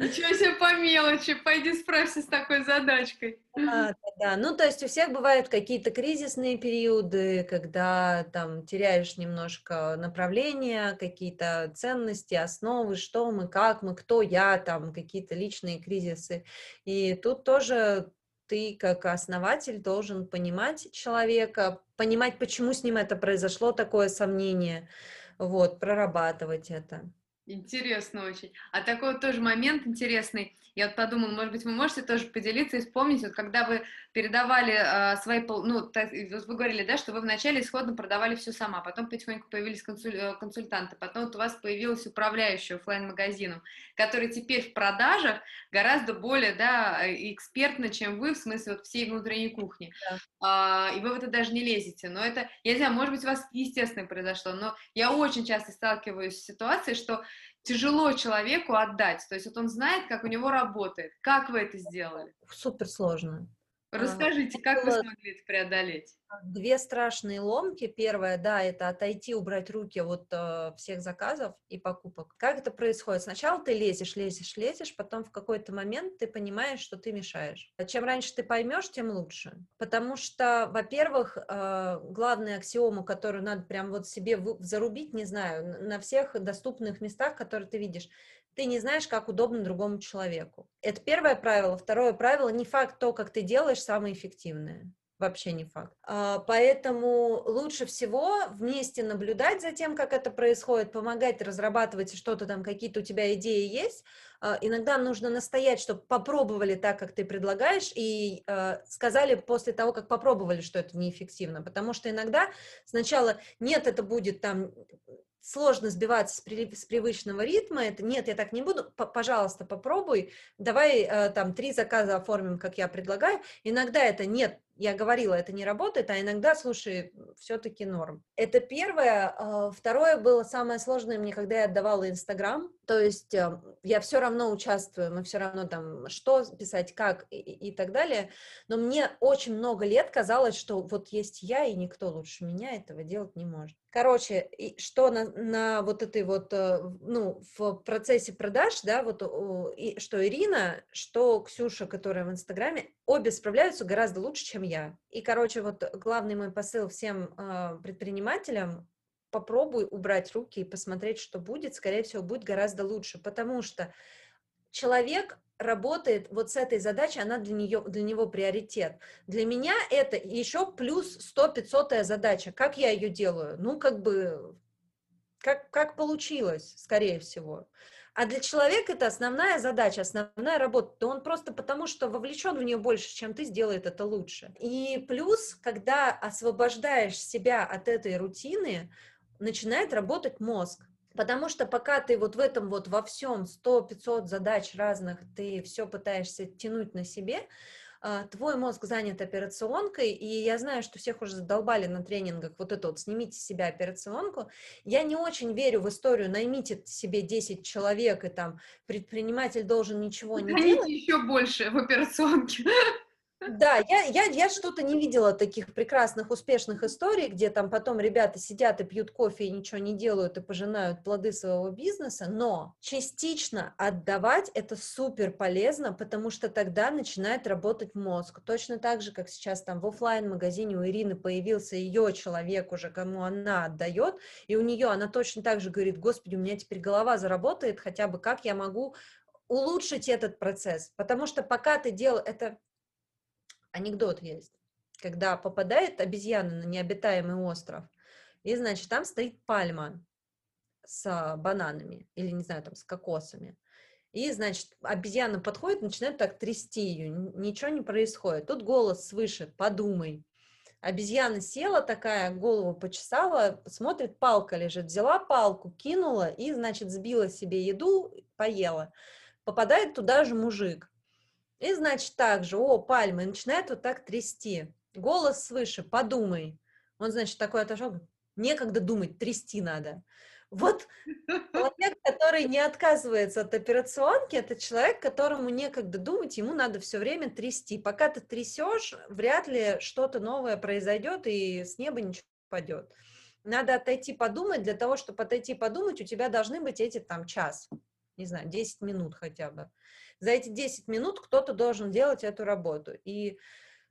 Ничего себе по мелочи, пойди справься с такой задачкой. Да, да, да. Ну, то есть у всех бывают какие-то кризисные периоды, когда там теряешь немножко направления, какие-то ценности, основы, что мы, как мы, кто я, там какие-то личные кризисы. И тут тоже ты как основатель должен понимать человека, понимать, почему с ним это произошло, такое сомнение, вот, прорабатывать это. Интересно очень. А такой вот тоже момент интересный. Я вот подумала, может быть, вы можете тоже поделиться и вспомнить, вот когда вы передавали э, свои, ну, вот вы говорили, да, что вы вначале исходно продавали все сама, потом потихоньку появились консуль, э, консультанты, потом вот у вас появилась управляющая офлайн магазином который теперь в продажах гораздо более, да, экспертно, чем вы, в смысле вот всей внутренней кухни. Да. А, и вы в это даже не лезете. Но это, я не знаю, может быть, у вас естественно произошло, но я очень часто сталкиваюсь с ситуацией, что тяжело человеку отдать. То есть вот он знает, как у него работает. Как вы это сделали? Супер сложно. Расскажите, а, как вы смогли это преодолеть? Две страшные ломки. Первая, да, это отойти, убрать руки от э, всех заказов и покупок. Как это происходит? Сначала ты лезешь, лезешь, лезешь, потом в какой-то момент ты понимаешь, что ты мешаешь. Чем раньше ты поймешь, тем лучше. Потому что, во-первых, э, главную аксиому, которую надо прям вот себе зарубить, не знаю, на всех доступных местах, которые ты видишь, ты не знаешь, как удобно другому человеку. Это первое правило. Второе правило, не факт то, как ты делаешь, самое эффективное. Вообще не факт. А, поэтому лучше всего вместе наблюдать за тем, как это происходит, помогать разрабатывать что-то там, какие-то у тебя идеи есть. А, иногда нужно настоять, чтобы попробовали так, как ты предлагаешь, и а, сказали после того, как попробовали, что это неэффективно. Потому что иногда сначала нет, это будет там сложно сбиваться с, при, с привычного ритма, это нет, я так не буду, П пожалуйста, попробуй, давай э, там три заказа оформим, как я предлагаю. Иногда это нет, я говорила, это не работает, а иногда, слушай, все-таки норм. Это первое. А, второе было самое сложное мне, когда я отдавала Инстаграм. То есть э, я все равно участвую, мы все равно там, что писать, как и, и так далее. Но мне очень много лет казалось, что вот есть я, и никто лучше меня этого делать не может. Короче, что на, на вот этой вот, э, ну, в процессе продаж, да, вот и, что Ирина, что Ксюша, которая в Инстаграме, обе справляются гораздо лучше, чем я. И, короче, вот главный мой посыл всем э, предпринимателям, попробуй убрать руки и посмотреть, что будет, скорее всего, будет гораздо лучше, потому что человек работает вот с этой задачей, она для, нее, для него приоритет. Для меня это еще плюс 100-500 задача. Как я ее делаю? Ну, как бы, как, как получилось, скорее всего. А для человека это основная задача, основная работа. То он просто потому, что вовлечен в нее больше, чем ты, сделает это лучше. И плюс, когда освобождаешь себя от этой рутины, начинает работать мозг. Потому что пока ты вот в этом вот во всем 100-500 задач разных, ты все пытаешься тянуть на себе, твой мозг занят операционкой, и я знаю, что всех уже задолбали на тренингах вот это вот «снимите с себя операционку». Я не очень верю в историю «наймите себе 10 человек, и там предприниматель должен ничего не делать». еще больше в операционке. Да, я, я, я что-то не видела таких прекрасных, успешных историй, где там потом ребята сидят и пьют кофе и ничего не делают и пожинают плоды своего бизнеса, но частично отдавать это супер полезно, потому что тогда начинает работать мозг. Точно так же, как сейчас там в офлайн магазине у Ирины появился ее человек уже, кому она отдает, и у нее она точно так же говорит, господи, у меня теперь голова заработает, хотя бы как я могу улучшить этот процесс, потому что пока ты делаешь это анекдот есть, когда попадает обезьяна на необитаемый остров, и, значит, там стоит пальма с бананами, или, не знаю, там, с кокосами. И, значит, обезьяна подходит, начинает так трясти ее, ничего не происходит. Тут голос свыше, подумай. Обезьяна села такая, голову почесала, смотрит, палка лежит, взяла палку, кинула и, значит, сбила себе еду, поела. Попадает туда же мужик. И, значит, так же, о, пальмы, начинает вот так трясти. Голос свыше, подумай. Он, значит, такой отошел, некогда думать, трясти надо. Вот человек, который не отказывается от операционки, это человек, которому некогда думать, ему надо все время трясти. Пока ты трясешь, вряд ли что-то новое произойдет и с неба ничего падет. Надо отойти подумать, для того, чтобы отойти подумать, у тебя должны быть эти там час, не знаю, 10 минут хотя бы за эти 10 минут кто-то должен делать эту работу. И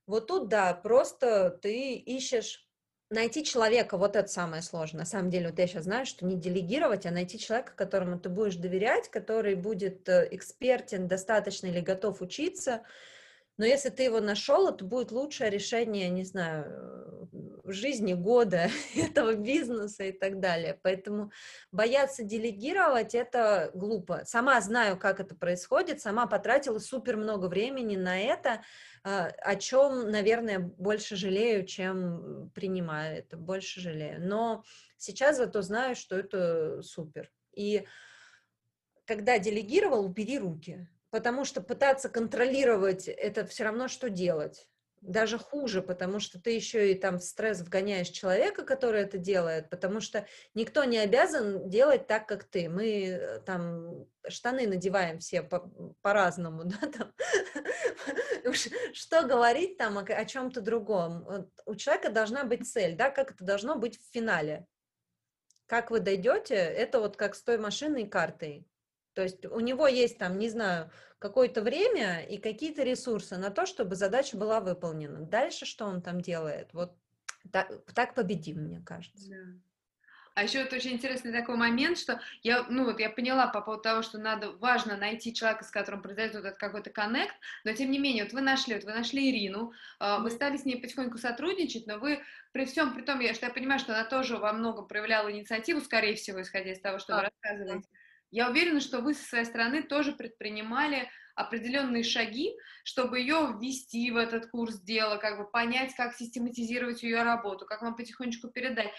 вот тут, да, просто ты ищешь найти человека, вот это самое сложное. На самом деле, вот я сейчас знаю, что не делегировать, а найти человека, которому ты будешь доверять, который будет э, экспертен достаточно или готов учиться, но если ты его нашел, это будет лучшее решение, не знаю, в жизни года этого бизнеса и так далее. Поэтому бояться делегировать это глупо. Сама знаю, как это происходит, сама потратила супер много времени на это, а, о чем, наверное, больше жалею, чем принимаю это, больше жалею. Но сейчас зато знаю, что это супер. И когда делегировал, убери руки потому что пытаться контролировать это все равно, что делать. Даже хуже, потому что ты еще и там в стресс вгоняешь человека, который это делает, потому что никто не обязан делать так, как ты. Мы э, там штаны надеваем все по- по-разному, да, там. Что говорить там о, о чем-то другом? У человека должна быть цель, да, как это должно быть в финале. Как вы дойдете, это вот как с той машиной и картой. То есть у него есть там, не знаю, какое-то время и какие-то ресурсы на то, чтобы задача была выполнена. Дальше что он там делает? Вот так, так победим, мне кажется. Да. А еще вот очень интересный такой момент, что я, ну вот я поняла по поводу того, что надо, важно найти человека, с которым произойдет вот этот какой-то коннект, но тем не менее, вот вы нашли, вот вы нашли Ирину, mm-hmm. вы стали с ней потихоньку сотрудничать, но вы при всем, при том, я, что я понимаю, что она тоже во многом проявляла инициативу, скорее всего, исходя из того, что а, вы рассказываете. Да. Я уверена, что вы со своей стороны тоже предпринимали определенные шаги, чтобы ее ввести в этот курс дела, как бы понять, как систематизировать ее работу, как вам потихонечку передать.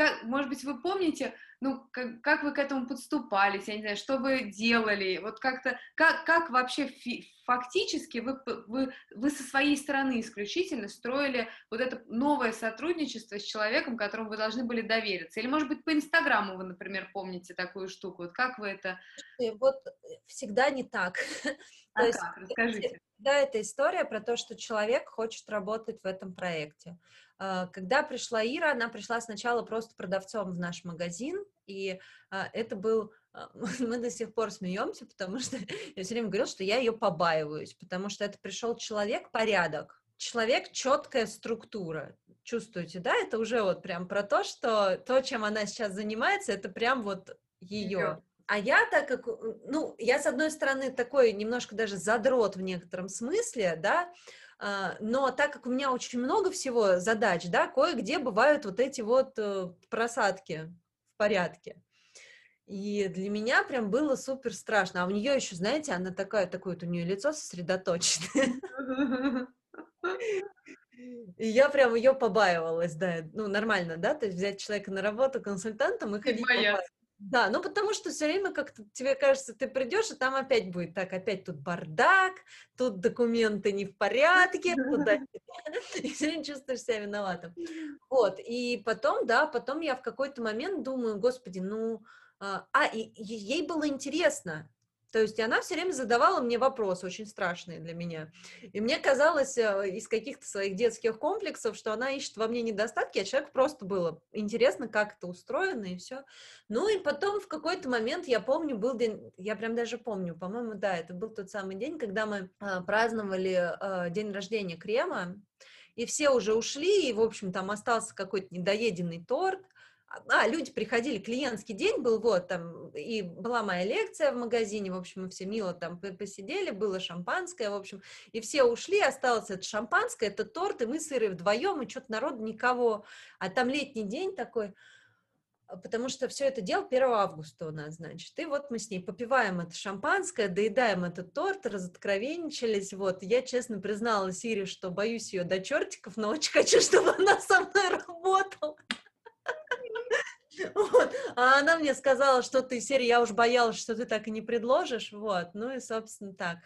Как, может быть, вы помните, ну, как, как вы к этому подступались, я не знаю, что вы делали, вот как-то, как, как вообще фи, фактически вы, вы, вы со своей стороны исключительно строили вот это новое сотрудничество с человеком, которому вы должны были довериться, или, может быть, по Инстаграму вы, например, помните такую штуку, вот как вы это... Вот всегда не так. А как? Расскажите. Да, это история про то, что человек хочет работать в этом проекте. А, когда пришла Ира, она пришла сначала просто продавцом в наш магазин, и а, это был а, мы до сих пор смеемся, потому что я все время говорила, что я ее побаиваюсь, потому что это пришел человек порядок, человек четкая структура. Чувствуете, да? Это уже вот прям про то, что то, чем она сейчас занимается, это прям вот ее. А я так как, ну, я с одной стороны такой немножко даже задрот в некотором смысле, да, но так как у меня очень много всего задач, да, кое-где бывают вот эти вот э, просадки в порядке. И для меня прям было супер страшно. А у нее еще, знаете, она такая, такое вот у нее лицо сосредоточенное. И я прям ее побаивалась, да, ну, нормально, да, то есть взять человека на работу консультантом и ходить Да, ну потому что все время как-то тебе кажется, ты придешь, и там опять будет так, опять тут бардак, тут документы не в порядке, туда и все время чувствуешь себя виноватым. Вот, и потом, да, потом я в какой-то момент думаю, господи, ну, а, а и, ей было интересно, то есть она все время задавала мне вопросы очень страшные для меня. И мне казалось э, из каких-то своих детских комплексов, что она ищет во мне недостатки, а человеку просто было интересно, как это устроено и все. Ну и потом в какой-то момент, я помню, был день, я прям даже помню, по-моему, да, это был тот самый день, когда мы э, праздновали э, день рождения Крема, и все уже ушли, и, в общем, там остался какой-то недоеденный торт, а, люди приходили, клиентский день был, вот, там, и была моя лекция в магазине, в общем, мы все мило там посидели, было шампанское, в общем, и все ушли, осталось это шампанское, это торт, и мы с Ирой вдвоем, и что-то народ никого, а там летний день такой, а, потому что все это дело 1 августа у нас, значит, и вот мы с ней попиваем это шампанское, доедаем этот торт, разоткровенничались, вот, я честно призналась Ире, что боюсь ее до чертиков, но очень хочу, чтобы она со мной работала. Вот. А она мне сказала, что ты, Серия, я уж боялась, что ты так и не предложишь, вот, ну и, собственно, так.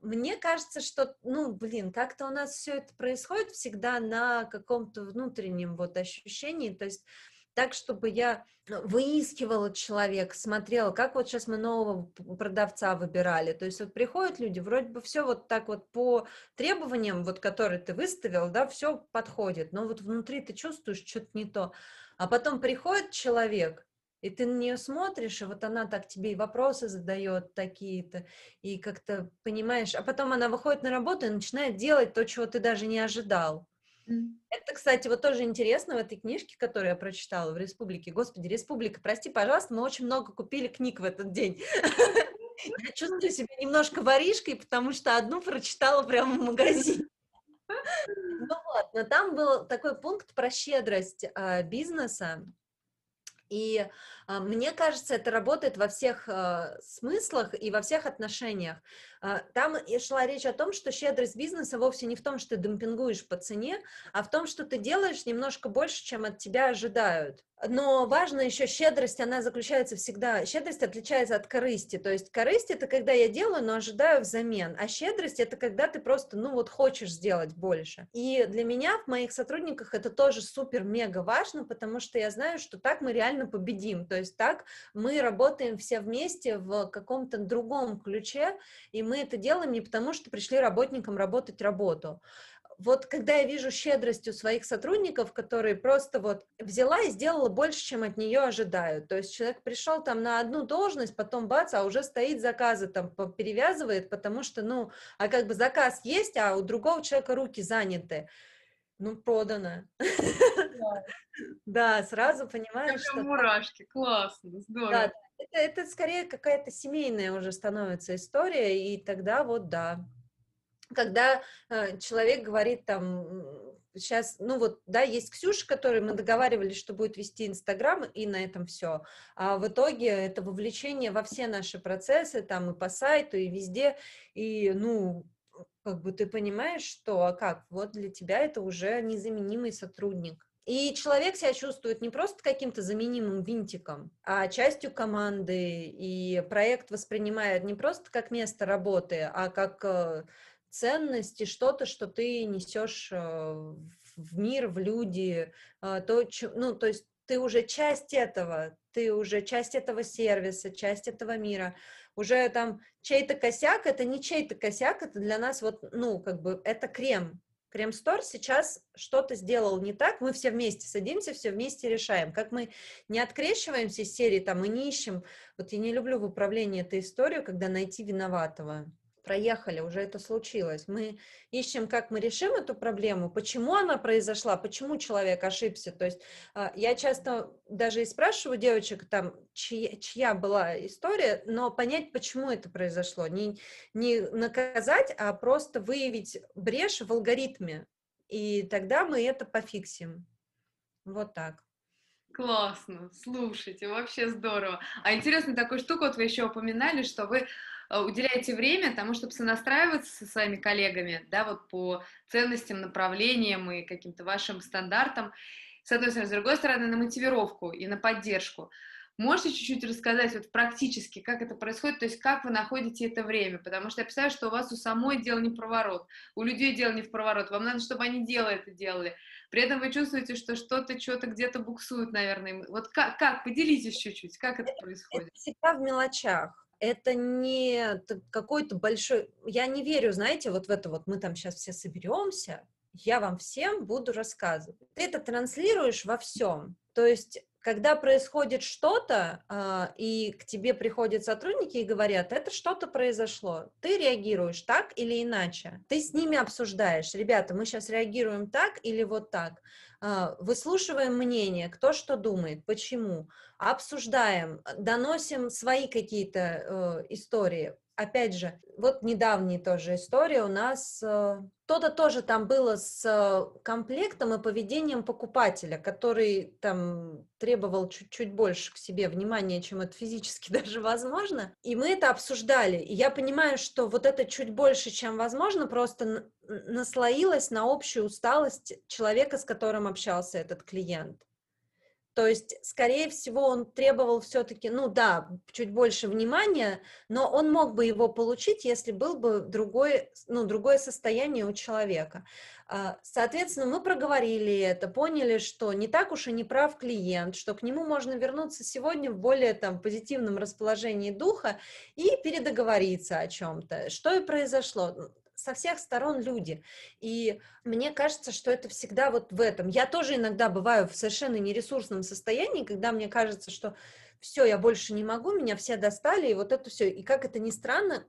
Мне кажется, что, ну, блин, как-то у нас все это происходит всегда на каком-то внутреннем вот ощущении, то есть так, чтобы я выискивала человека, смотрела, как вот сейчас мы нового продавца выбирали. То есть вот приходят люди, вроде бы все вот так вот по требованиям, вот которые ты выставил, да, все подходит, но вот внутри ты чувствуешь что-то не то. А потом приходит человек, и ты на нее смотришь, и вот она так тебе и вопросы задает такие-то, и как-то понимаешь, а потом она выходит на работу и начинает делать то, чего ты даже не ожидал. Mm. Это, кстати, вот тоже интересно в этой книжке, которую я прочитала в Республике. Господи, Республика, прости, пожалуйста, мы очень много купили книг в этот день. Я чувствую себя немножко воришкой, потому что одну прочитала прямо в магазине. Ну вот, но там был такой пункт про щедрость э, бизнеса, и э, мне кажется, это работает во всех э, смыслах и во всех отношениях. Э, там шла речь о том, что щедрость бизнеса вовсе не в том, что ты демпингуешь по цене, а в том, что ты делаешь немножко больше, чем от тебя ожидают. Но важно еще щедрость, она заключается всегда, щедрость отличается от корысти, то есть корысть это когда я делаю, но ожидаю взамен, а щедрость это когда ты просто, ну вот хочешь сделать больше. И для меня в моих сотрудниках это тоже супер-мега важно, потому что я знаю, что так мы реально победим, то есть так мы работаем все вместе в каком-то другом ключе, и мы это делаем не потому, что пришли работникам работать работу, вот когда я вижу щедрость у своих сотрудников, которые просто вот взяла и сделала больше, чем от нее ожидают. То есть человек пришел там на одну должность, потом бац, а уже стоит заказы там перевязывает, потому что, ну, а как бы заказ есть, а у другого человека руки заняты. Ну, продано. Да, сразу понимаешь, что... мурашки, классно, здорово. Это, это скорее какая-то семейная уже становится история, и тогда вот да, когда э, человек говорит там, сейчас, ну вот, да, есть Ксюша, которой мы договаривались, что будет вести Инстаграм, и на этом все. А в итоге это вовлечение во все наши процессы, там и по сайту, и везде, и, ну, как бы ты понимаешь, что, а как, вот для тебя это уже незаменимый сотрудник. И человек себя чувствует не просто каким-то заменимым винтиком, а частью команды, и проект воспринимает не просто как место работы, а как э, ценности, что-то, что ты несешь э, в мир, в люди, э, то, ну, то есть ты уже часть этого, ты уже часть этого сервиса, часть этого мира, уже там чей-то косяк, это не чей-то косяк, это для нас вот, ну, как бы, это крем, Крем-стор сейчас что-то сделал не так, мы все вместе садимся, все вместе решаем. Как мы не открещиваемся из серии, там, мы не ищем, вот я не люблю в управлении эту историю, когда найти виноватого проехали, уже это случилось. Мы ищем, как мы решим эту проблему, почему она произошла, почему человек ошибся. То есть а, я часто даже и спрашиваю девочек, там, чья, чья была история, но понять, почему это произошло. Не, не наказать, а просто выявить брешь в алгоритме. И тогда мы это пофиксим. Вот так. Классно, слушайте, вообще здорово. А интересно такую штуку, вот вы еще упоминали, что вы Э, уделяете время тому, чтобы сонастраиваться со своими коллегами, да, вот по ценностям, направлениям и каким-то вашим стандартам, с одной стороны, с другой стороны, на мотивировку и на поддержку. Можете чуть-чуть рассказать вот практически, как это происходит, то есть как вы находите это время? Потому что я представляю, что у вас у самой дело не в проворот, у людей дело не в проворот, вам надо, чтобы они дело это делали. При этом вы чувствуете, что что-то, что-то где-то буксует, наверное. Вот как, как? Поделитесь чуть-чуть, как это происходит? Это всегда в мелочах это не какой-то большой... Я не верю, знаете, вот в это вот мы там сейчас все соберемся, я вам всем буду рассказывать. Ты это транслируешь во всем. То есть когда происходит что-то, э, и к тебе приходят сотрудники и говорят, это что-то произошло, ты реагируешь так или иначе. Ты с ними обсуждаешь, ребята, мы сейчас реагируем так или вот так. Э, выслушиваем мнение, кто что думает, почему. Обсуждаем, доносим свои какие-то э, истории опять же, вот недавняя тоже история у нас, э, что-то тоже там было с э, комплектом и поведением покупателя, который там требовал чуть-чуть больше к себе внимания, чем это физически даже возможно. И мы это обсуждали. И я понимаю, что вот это чуть больше, чем возможно, просто наслоилось на общую усталость человека, с которым общался этот клиент. То есть, скорее всего, он требовал все-таки, ну да, чуть больше внимания, но он мог бы его получить, если был бы другой, ну, другое состояние у человека. А, соответственно, мы проговорили это, поняли, что не так уж и не прав клиент, что к нему можно вернуться сегодня в более там, позитивном расположении духа и передоговориться о чем-то. Что и произошло со всех сторон люди. И мне кажется, что это всегда вот в этом. Я тоже иногда бываю в совершенно нересурсном состоянии, когда мне кажется, что все, я больше не могу, меня все достали, и вот это все. И как это ни странно,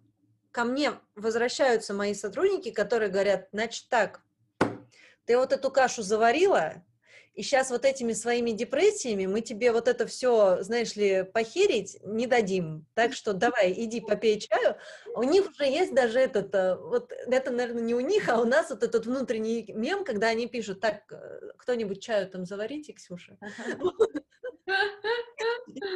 ко мне возвращаются мои сотрудники, которые говорят, значит так, ты вот эту кашу заварила, и сейчас вот этими своими депрессиями мы тебе вот это все, знаешь ли, похерить не дадим. Так что давай, иди попей чаю. У них уже есть даже этот, э, вот это, наверное, не у них, а у нас вот этот внутренний мем, когда они пишут, так, э, кто-нибудь чаю там заварите, Ксюша.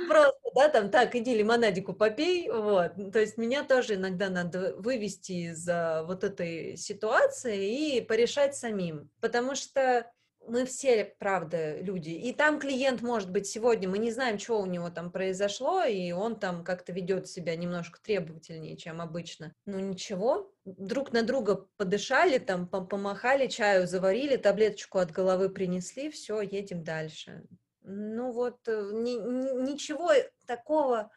Просто, да, там, так, иди лимонадику попей, вот. То есть меня тоже иногда надо вывести из вот этой ситуации и порешать самим, потому что мы все, правда, люди. И там клиент, может быть, сегодня, мы не знаем, что у него там произошло, и он там как-то ведет себя немножко требовательнее, чем обычно. Ну ничего, друг на друга подышали, там помахали, чаю заварили, таблеточку от головы принесли, все, едем дальше. Ну вот, э, ни, ни, ничего такого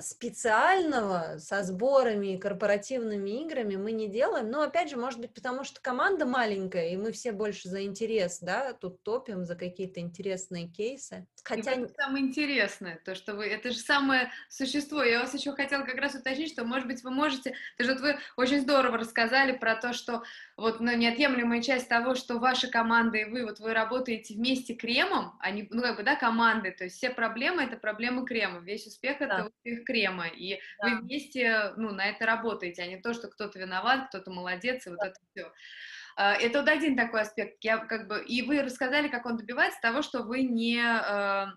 специального со сборами и корпоративными играми мы не делаем. Но, опять же, может быть, потому что команда маленькая, и мы все больше за интерес, да, тут топим за какие-то интересные кейсы. Хотя... И это самое интересное, то, что вы... Это же самое существо. Я вас еще хотела как раз уточнить, что, может быть, вы можете... Это же вот вы очень здорово рассказали про то, что вот ну, неотъемлемая часть того, что ваша команда и вы, вот вы работаете вместе кремом, а не, ну, как бы, да, команды, то есть все проблемы — это проблемы крема, весь успех — это успех крема, и да. вы вместе, ну, на это работаете, а не то, что кто-то виноват, кто-то молодец, и вот да. это все. А, это вот один такой аспект. Я как бы и вы рассказали, как он добивается того, что вы не а,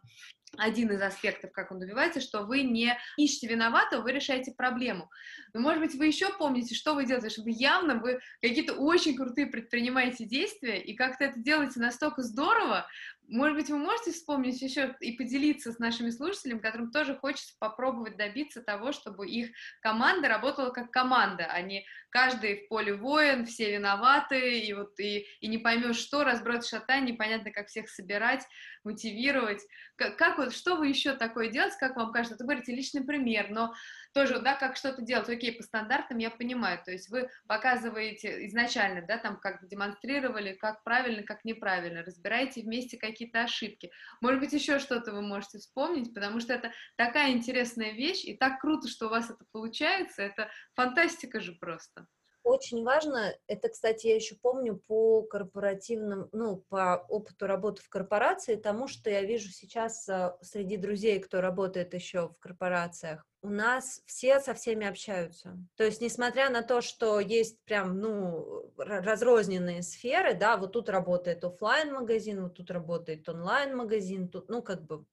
один из аспектов, как он добивается, что вы не ищете виноватого, вы решаете проблему. Но, может быть, вы еще помните, что вы делаете, чтобы явно вы какие-то очень крутые предпринимаете действия, и как-то это делаете настолько здорово, может быть, вы можете вспомнить еще и поделиться с нашими слушателями, которым тоже хочется попробовать добиться того, чтобы их команда работала как команда, а не каждый в поле воин, все виноваты, и вот и, и не поймешь, что, разброд шатань, непонятно, как всех собирать, мотивировать. Как, как вот, что вы еще такое делаете, как вам кажется? Вы говорите личный пример, но тоже, да, как что-то делать, окей, по стандартам я понимаю, то есть вы показываете изначально, да, там как демонстрировали, как правильно, как неправильно, разбираете вместе какие-то ошибки. Может быть, еще что-то вы можете вспомнить, потому что это такая интересная вещь, и так круто, что у вас это получается, это фантастика же просто. Очень важно, это, кстати, я еще помню по корпоративным, ну, по опыту работы в корпорации, тому, что я вижу сейчас а, среди друзей, кто работает еще в корпорациях, у нас все со всеми общаются. То есть, несмотря на то, что есть прям, ну, разрозненные сферы, да, вот тут работает офлайн магазин вот тут работает онлайн-магазин, тут, ну, как бы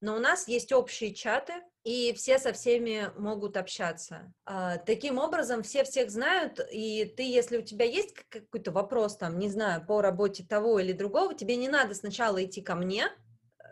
но у нас есть общие чаты, и все со всеми могут общаться. А, таким образом, все всех знают, и ты, если у тебя есть какой-то вопрос, там, не знаю, по работе того или другого, тебе не надо сначала идти ко мне,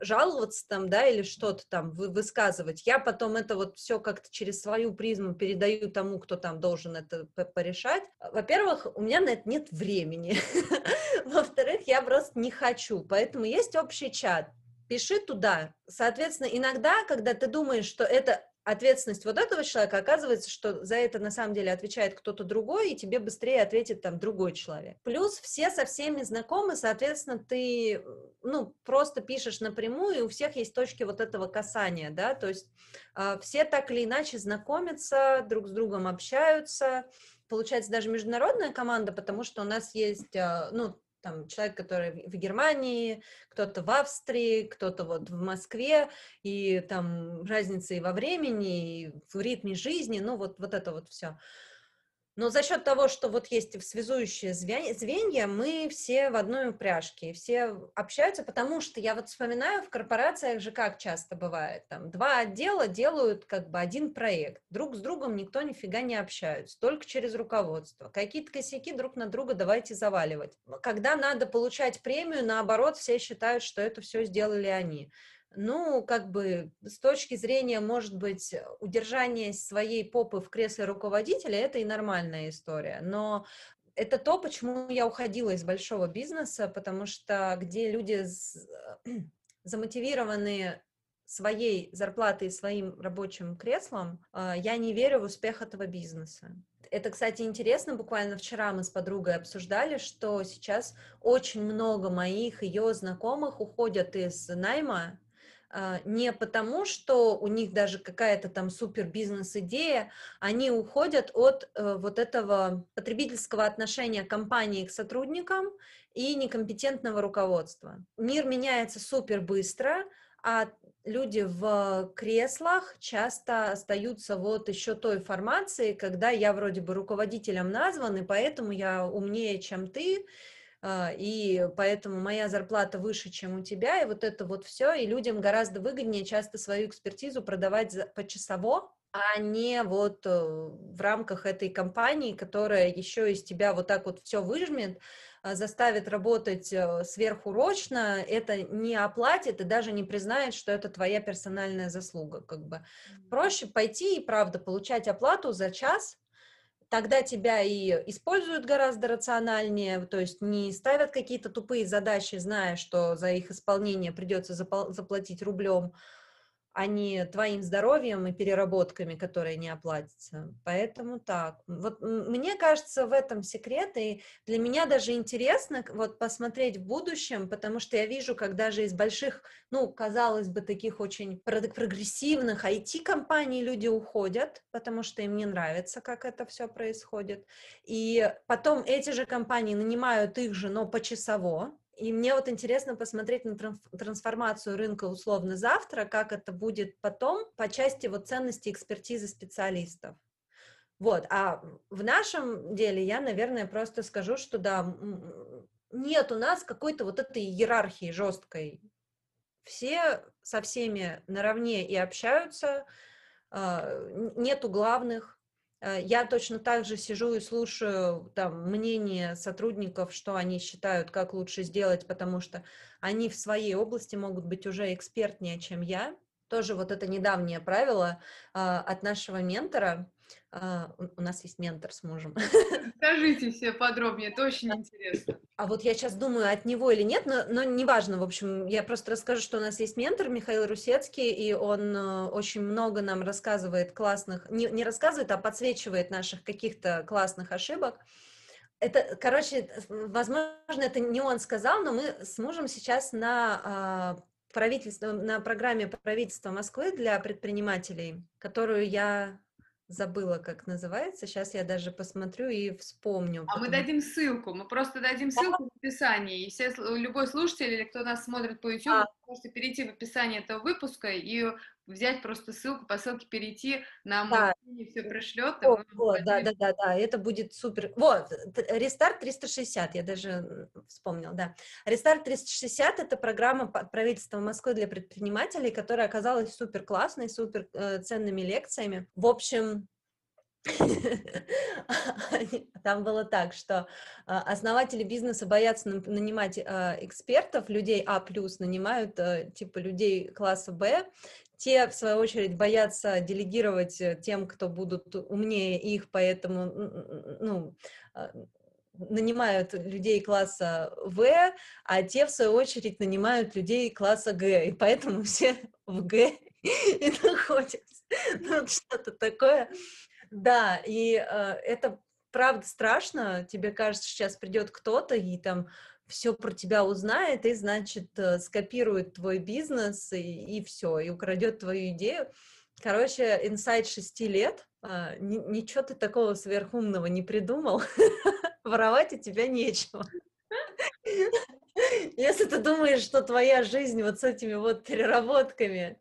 жаловаться там, да, или что-то там вы, высказывать. Я потом это вот все как-то через свою призму передаю тому, кто там должен это порешать. Во-первых, у меня на это нет времени. Во-вторых, я просто не хочу. Поэтому есть общий чат. Пиши туда. Соответственно, иногда, когда ты думаешь, что это ответственность вот этого человека, оказывается, что за это на самом деле отвечает кто-то другой, и тебе быстрее ответит там другой человек. Плюс все со всеми знакомы, соответственно, ты, ну, просто пишешь напрямую, и у всех есть точки вот этого касания, да, то есть э, все так или иначе знакомятся, друг с другом общаются, получается даже международная команда, потому что у нас есть, э, ну, там человек, который в Германии, кто-то в Австрии, кто-то вот в Москве, и там разница и во времени, и в ритме жизни, ну вот, вот это вот все. Но за счет того, что вот есть связующие звенья, мы все в одной упряжке, все общаются, потому что я вот вспоминаю, в корпорациях же как часто бывает, там два отдела делают как бы один проект, друг с другом никто нифига не общаются, только через руководство. Какие-то косяки друг на друга давайте заваливать. Когда надо получать премию, наоборот, все считают, что это все сделали они ну, как бы с точки зрения, может быть, удержания своей попы в кресле руководителя, это и нормальная история. Но это то, почему я уходила из большого бизнеса, потому что где люди замотивированы своей зарплатой и своим рабочим креслом, а, я не верю в успех этого бизнеса. Это, кстати, интересно. Буквально вчера мы с подругой обсуждали, что сейчас очень много моих ее знакомых уходят из найма не потому, что у них даже какая-то там супер бизнес-идея, они уходят от э, вот этого потребительского отношения компании к сотрудникам и некомпетентного руководства. Мир меняется супер быстро, а люди в креслах часто остаются вот еще той формации, когда я вроде бы руководителем назван, и поэтому я умнее, чем ты, а, и поэтому моя зарплата выше, чем у тебя, и вот это вот все, и людям гораздо выгоднее часто свою экспертизу продавать почасово, а не вот э, в рамках этой компании, которая еще из тебя вот так вот все выжмет, а, заставит работать э, сверхурочно, это не оплатит и даже не признает, что это твоя персональная заслуга. Как бы. Проще пойти и, правда, получать оплату за час, тогда тебя и используют гораздо рациональнее, то есть не ставят какие-то тупые задачи, зная, что за их исполнение придется заплатить рублем, а не твоим здоровьем и переработками, которые не оплатятся. Поэтому так. Вот мне кажется, в этом секрет, и для меня даже интересно вот посмотреть в будущем, потому что я вижу, как даже из больших, ну, казалось бы, таких очень прогрессивных IT-компаний люди уходят, потому что им не нравится, как это все происходит. И потом эти же компании нанимают их же, но почасово, и мне вот интересно посмотреть на трансформацию рынка условно завтра, как это будет потом по части вот ценности экспертизы специалистов. Вот, а в нашем деле я, наверное, просто скажу, что да, нет у нас какой-то вот этой иерархии жесткой. Все со всеми наравне и общаются, а, нету главных, я точно так же сижу и слушаю там мнение сотрудников, что они считают, как лучше сделать, потому что они в своей области могут быть уже экспертнее, чем я. Тоже вот это недавнее правило э, от нашего ментора. Uh, у нас есть ментор с мужем. Скажите все подробнее, это очень интересно. А вот я сейчас думаю, от него или нет, но, но неважно, в общем, я просто расскажу, что у нас есть ментор Михаил Русецкий, и он uh, очень много нам рассказывает классных, не, не рассказывает, а подсвечивает наших каких-то классных ошибок. Это, короче, возможно, это не он сказал, но мы с мужем сейчас на uh, правительство, на программе правительства Москвы для предпринимателей, которую я забыла, как называется. Сейчас я даже посмотрю и вспомню. А мы дадим ссылку. Мы просто дадим ссылку в описании. И все, любой слушатель или кто нас смотрит по YouTube, а. можете перейти в описание этого выпуска и взять просто ссылку, по ссылке перейти, нам да. все пришлет. Вот, вот, да, да, да, да, это будет супер. Вот, Рестарт 360, я даже вспомнил, да. Рестарт 360 — это программа правительства Москвы для предпринимателей, которая оказалась супер классной, супер э, ценными лекциями. В общем, Там было так, что а, основатели бизнеса боятся нанимать а, экспертов, людей А+, нанимают э, типа людей класса Б, те, в свою очередь, боятся делегировать э, тем, кто будут умнее их, поэтому ну, а, нанимают людей класса В, а те, в свою очередь, нанимают людей класса Г, и поэтому все в Г и находятся. Ну, что-то такое. Да, и э, это правда страшно. Тебе кажется, сейчас придет кто-то и там все про тебя узнает и, значит, э, скопирует твой бизнес и, и все, и украдет твою идею. Короче, инсайт шести лет, а, ничего ты такого сверхумного не придумал, воровать у тебя нечего. Если ты думаешь, что твоя жизнь вот с этими вот переработками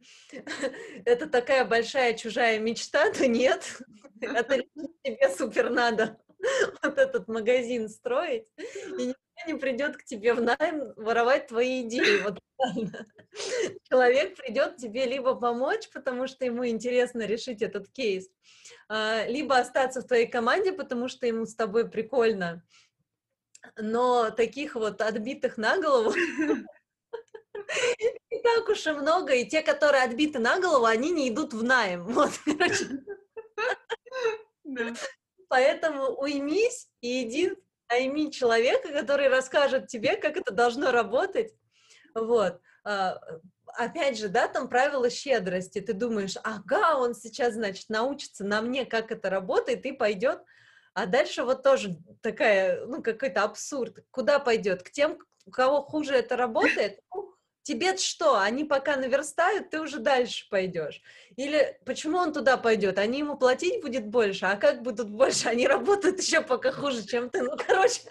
это такая большая чужая мечта, то нет. Это тебе супер надо вот этот магазин строить, и никто не придет к тебе в найм воровать твои идеи. Вот Человек придет тебе либо помочь, потому что ему интересно решить этот кейс, а, либо остаться в твоей команде, потому что ему с тобой прикольно. Но таких вот отбитых на голову не так уж и много, и те, которые отбиты на голову, они не идут в найм. Вот, короче. Поэтому уймись и иди найми человека, который расскажет тебе, как это должно работать. Вот. А, опять же, да, там правило щедрости. Ты думаешь, ага, он сейчас, значит, научится на мне, как это работает, и пойдет. А дальше вот тоже такая, ну, какой-то абсурд. Куда пойдет? К тем, у кого хуже это работает? Ну, тебе что? Они пока наверстают, ты уже дальше пойдешь. Или почему он туда пойдет? Они ему платить будет больше, а как будут больше? Они работают еще пока хуже, чем ты. Ну, короче,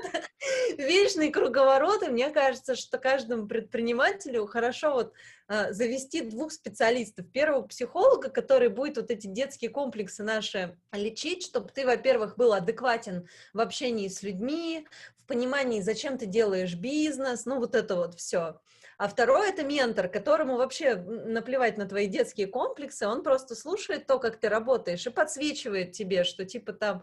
вечный круговорот, и мне кажется, что каждому предпринимателю хорошо вот а, завести двух специалистов. Первого психолога, который будет вот эти детские комплексы наши лечить, чтобы ты, во-первых, был адекватен в общении с людьми, в понимании, зачем ты делаешь бизнес, ну вот это вот все. А второй это ментор, которому вообще наплевать на твои детские комплексы, он просто слушает то, как ты работаешь, и подсвечивает тебе, что типа там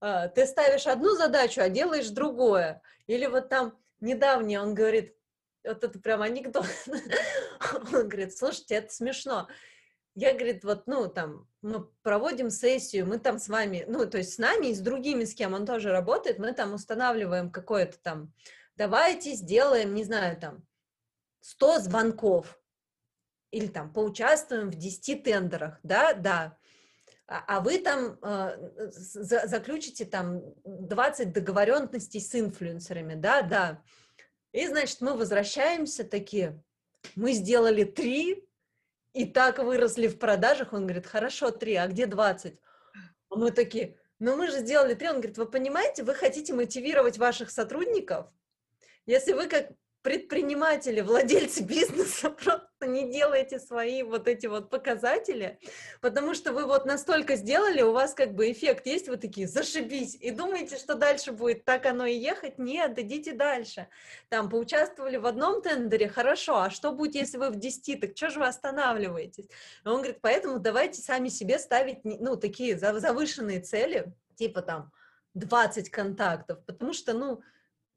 ты ставишь одну задачу, а делаешь другое. Или вот там недавний он говорит, вот это прям анекдот, он говорит, слушайте, это смешно. Я, говорит, вот, ну, там, мы проводим сессию, мы там с вами, ну, то есть с нами и с другими, с кем он тоже работает, мы там устанавливаем какое-то там, давайте сделаем, не знаю, там, 100 звонков, или там поучаствуем в 10 тендерах, да, да. А, а вы там э, за, заключите там 20 договоренностей с инфлюенсерами, да, да. И, значит, мы возвращаемся такие, мы сделали три, и так выросли в продажах. Он говорит, хорошо, три, а где 20? А мы такие, ну мы же сделали три. Он говорит, вы понимаете, вы хотите мотивировать ваших сотрудников, если вы как предприниматели, владельцы бизнеса просто не делаете свои вот эти вот показатели, потому что вы вот настолько сделали, у вас как бы эффект есть, вы такие, зашибись, и думаете, что дальше будет так оно и ехать? Нет, идите дальше. Там, поучаствовали в одном тендере, хорошо, а что будет, если вы в 10, так что же вы останавливаетесь? И он говорит, поэтому давайте сами себе ставить, ну, такие завышенные цели, типа там 20 контактов, потому что, ну,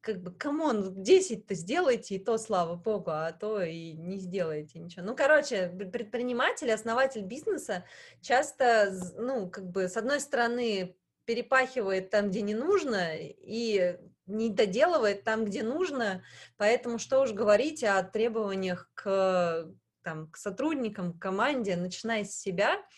как бы, come on, 10-то сделайте, и то, слава богу, а то и не сделаете ничего. Ну, короче, предприниматель, основатель бизнеса часто, ну, как бы, с одной стороны, перепахивает там, где не нужно, и не доделывает там, где нужно, поэтому что уж говорить о требованиях к, там, к сотрудникам, к команде, начиная с себя –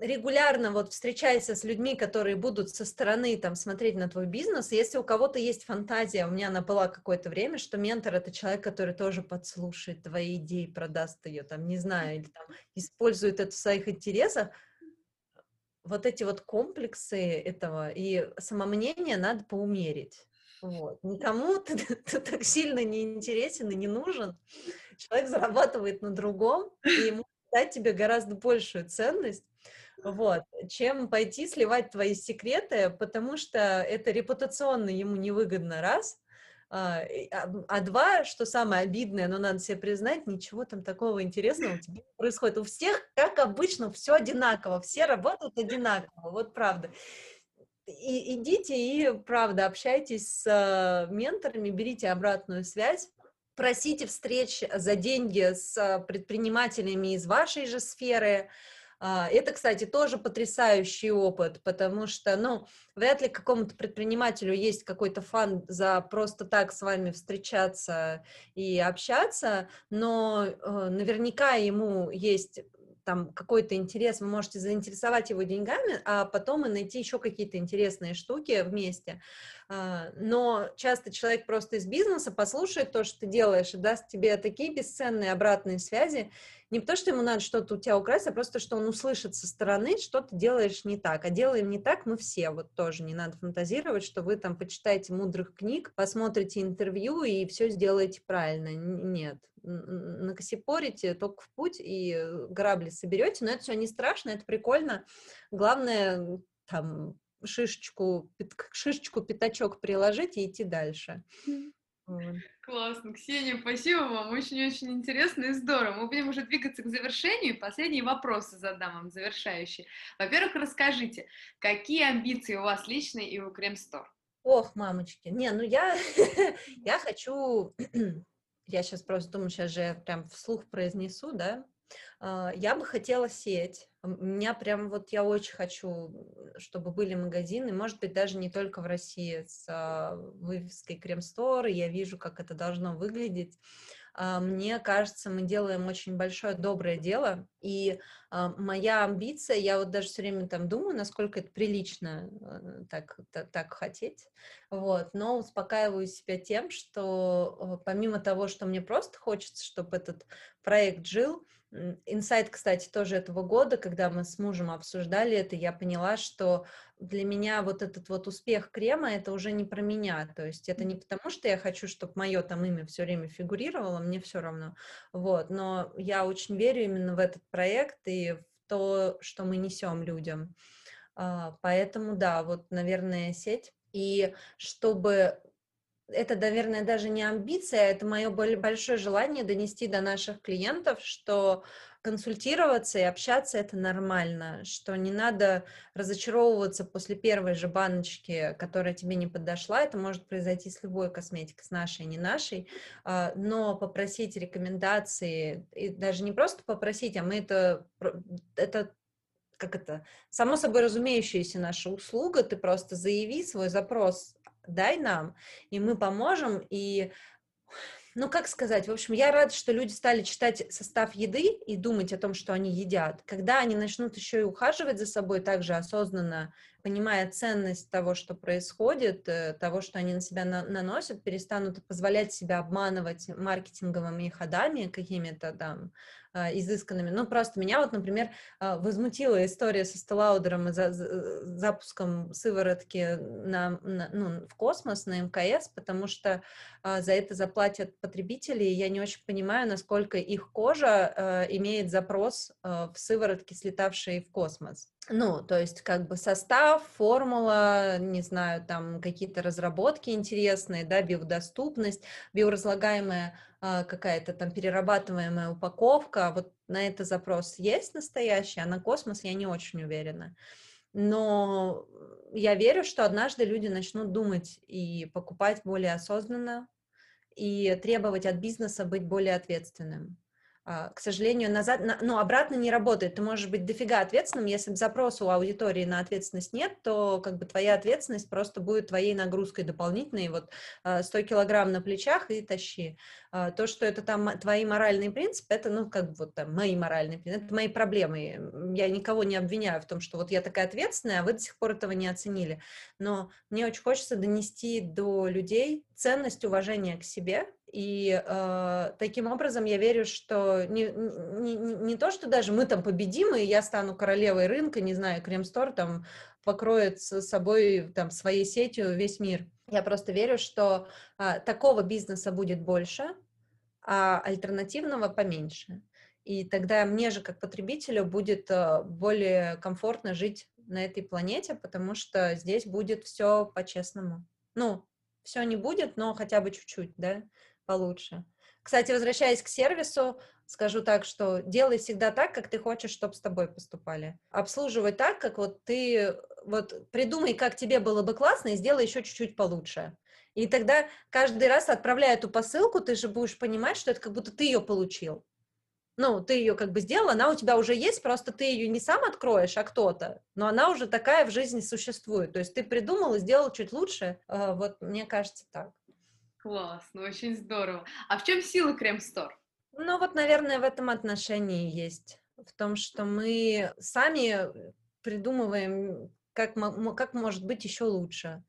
регулярно вот встречайся с людьми, которые будут со стороны там смотреть на твой бизнес. Если у кого-то есть фантазия, у меня она была какое-то время, что ментор это человек, который тоже подслушает твои идеи, продаст ее, там, не знаю, или там использует это в своих интересах. Вот эти вот комплексы этого и самомнение надо поумерить. Вот. Никому ты, ты так сильно не интересен и не нужен. Человек зарабатывает на другом, и ему дать тебе гораздо большую ценность, вот, чем пойти сливать твои секреты, потому что это репутационно ему невыгодно, раз, А, а, а два, что самое обидное, но надо себе признать, ничего там такого интересного у тебя не происходит. У всех, как обычно, все одинаково, все работают одинаково, вот правда. И, идите и, правда, общайтесь с э, менторами, берите обратную связь, просите встреч за деньги с предпринимателями из вашей же сферы, это, кстати, тоже потрясающий опыт, потому что, ну, вряд ли какому-то предпринимателю есть какой-то фан за просто так с вами встречаться и общаться, но э, наверняка ему есть там какой-то интерес, вы можете заинтересовать его деньгами, а потом и найти еще какие-то интересные штуки вместе. А, но часто человек просто из бизнеса послушает то, что ты делаешь, и даст тебе такие бесценные обратные связи, не потому, что ему надо что-то у тебя украсть, а просто, что он услышит со стороны, что ты делаешь не так. А делаем не так мы все. Вот тоже не надо фантазировать, что вы там почитаете мудрых книг, посмотрите интервью и все сделаете правильно. Нет. Накосипорите, только в путь и грабли соберете. Но это все не страшно, это прикольно. Главное, там, шишечку, шишечку, пятачок приложить и идти дальше. Классно. Ксения, спасибо вам. Очень-очень интересно и здорово. Мы будем уже двигаться к завершению. Последние вопросы задам вам, завершающие. Во-первых, расскажите, какие амбиции у вас личные и у Кремстор? Ох, мамочки. Не, ну я, я хочу... я сейчас просто думаю, сейчас же я прям вслух произнесу, да? А, я бы хотела сеть. У меня прям вот я очень хочу, чтобы были магазины, может быть, даже не только в России с а, вывеской Крем-стор, я вижу, как это должно выглядеть. А, мне кажется, мы делаем очень большое доброе дело, и моя амбиция, я вот даже все время там думаю, насколько это прилично э, так, так, так хотеть, вот, но успокаиваю себя тем, что помимо того, что мне просто хочется, чтобы этот проект жил, Инсайт, кстати, тоже этого года, когда мы с мужем обсуждали это, я поняла, что для меня вот этот вот успех крема, это уже не про меня, то есть это не потому, что я хочу, чтобы мое там имя все время фигурировало, мне все равно, вот, но я очень верю именно в этот проект и в то, что мы несем людям, а, поэтому, да, вот, наверное, сеть, и чтобы это, наверное, даже не амбиция, это мое большое желание донести до наших клиентов, что консультироваться и общаться это нормально, что не надо разочаровываться после первой же баночки, которая тебе не подошла. Это может произойти с любой косметикой, с нашей, не нашей, а, но попросить рекомендации, и даже не просто попросить, а мы это, это как это, само собой разумеющаяся наша услуга, ты просто заяви свой запрос дай нам, и мы поможем, и ну, как сказать, в общем, я рада, что люди стали читать состав еды и думать о том, что они едят. Когда они начнут еще и ухаживать за собой также осознанно, понимая ценность того, что происходит, э, того, что они на себя на наносят, перестанут позволять себя обманывать маркетинговыми ходами какими-то там, а, изысканными. Ну, просто меня вот, например, а, возмутила история со Стеллаудером и за, за, запуском сыворотки на, на, ну, в космос, на МКС, потому что а, за это заплатят потребители, и я не очень понимаю, насколько их кожа а, имеет запрос а, в сыворотке, слетавшей в космос. Ну, то есть как бы состав, формула, не знаю, там какие-то разработки интересные, да, биодоступность, биоразлагаемая а, какая-то там перерабатываемая упаковка, вот на это запрос есть настоящий, а на космос я не очень уверена. Но я верю, что однажды люди начнут думать и покупать более осознанно, и требовать от бизнеса быть более ответственным. А, к сожалению, назад, ну, обратно не работает. Ты можешь быть дофига ответственным, если запроса у аудитории на ответственность нет, то как бы твоя ответственность просто будет твоей нагрузкой дополнительной, вот 100 а, килограмм на плечах и тащи. А, то, что это там твои моральные принципы, это, ну, как бы вот там мои моральные принципы, это мои проблемы. Я никого не обвиняю в том, что вот я такая ответственная, а вы до сих пор этого не оценили. Но мне очень хочется донести до людей ценность уважения к себе, и э, таким образом я верю, что не, не, не то, что даже мы там победим, и я стану королевой рынка, не знаю, Крем-стор там покроет с собой там своей сетью весь мир. Я просто верю, что э, такого бизнеса будет больше, а альтернативного поменьше. И тогда мне же как потребителю будет э, более комфортно жить на этой планете, потому что здесь будет все по-честному. Ну, все не будет, но хотя бы чуть-чуть, да, получше. Кстати, возвращаясь к сервису, скажу так, что делай всегда так, как ты хочешь, чтобы с тобой поступали. Обслуживай так, как вот ты, вот придумай, как тебе было бы классно, и сделай еще чуть-чуть получше. И тогда каждый раз, отправляя эту посылку, ты же будешь понимать, что это как будто ты ее получил. Ну, ты ее как бы сделал, она у тебя уже есть, просто ты ее не сам откроешь, а кто-то. Но она уже такая в жизни существует. То есть ты придумал и сделал чуть лучше. А, вот мне кажется так. Классно, очень здорово. А в чем сила Крем-стор? Ну вот, наверное, в этом отношении есть. В том, что мы сами придумываем, как, как может быть еще лучше.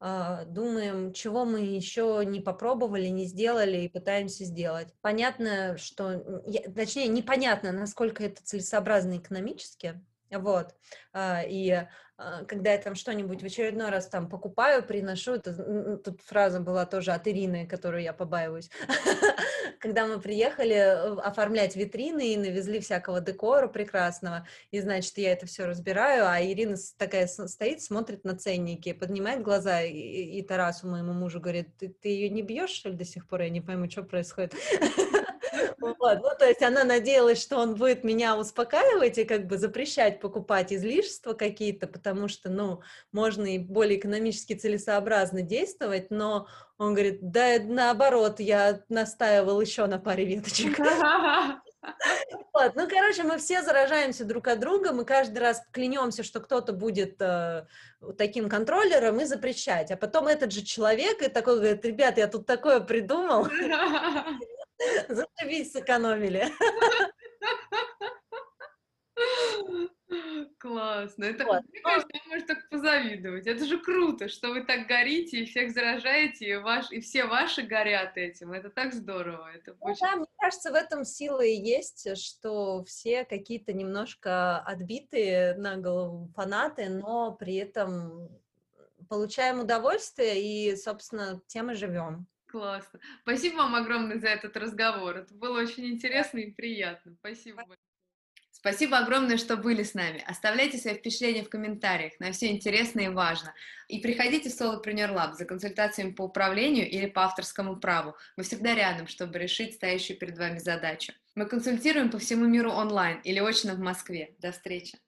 А, думаем, чего мы еще не попробовали, не сделали и пытаемся сделать. Понятно, что, точнее, непонятно, насколько это целесообразно экономически, вот, а, и когда я там что-нибудь в очередной раз там покупаю, приношу, это, тут фраза была тоже от Ирины, которую я побаиваюсь, когда мы приехали э, оформлять витрины и навезли всякого декора прекрасного, и, значит, я это все разбираю, а Ирина такая стоит, смотрит на ценники, поднимает глаза, и, и Тарасу, моему мужу, говорит, ты, ты ее не бьешь, что ли, до сих пор? Я не пойму, что происходит. Вот. Ну, то есть она надеялась, что он будет меня успокаивать и как бы запрещать покупать излишества какие-то, потому что, ну, можно и более экономически целесообразно действовать, но он говорит, да, наоборот, я настаивал еще на паре веточек. Вот, ну, короче, мы все заражаемся друг от друга, мы каждый раз клянемся, что кто-то будет э, таким контроллером и запрещать, а потом этот же человек и такой говорит, ребят, я тут такое придумал, Зашибись, сэкономили. Классно. Это, вот. мне кажется, я может так позавидовать. Это же круто, что вы так горите и всех заражаете, и, ваш, и все ваши горят этим. Это так здорово. Это ну, очень... Да, мне кажется, в этом сила и есть, что все какие-то немножко отбитые на голову фанаты, но при этом получаем удовольствие и, собственно, тем и живем. Классно. Спасибо вам огромное за этот разговор. Это было очень интересно и приятно. Спасибо Спасибо огромное, что были с нами. Оставляйте свои впечатления в комментариях, на все интересно и важно. И приходите в Solopreneur Lab за консультациями по управлению или по авторскому праву. Мы всегда рядом, чтобы решить стоящую перед вами задачу. Мы консультируем по всему миру онлайн или очно в Москве. До встречи!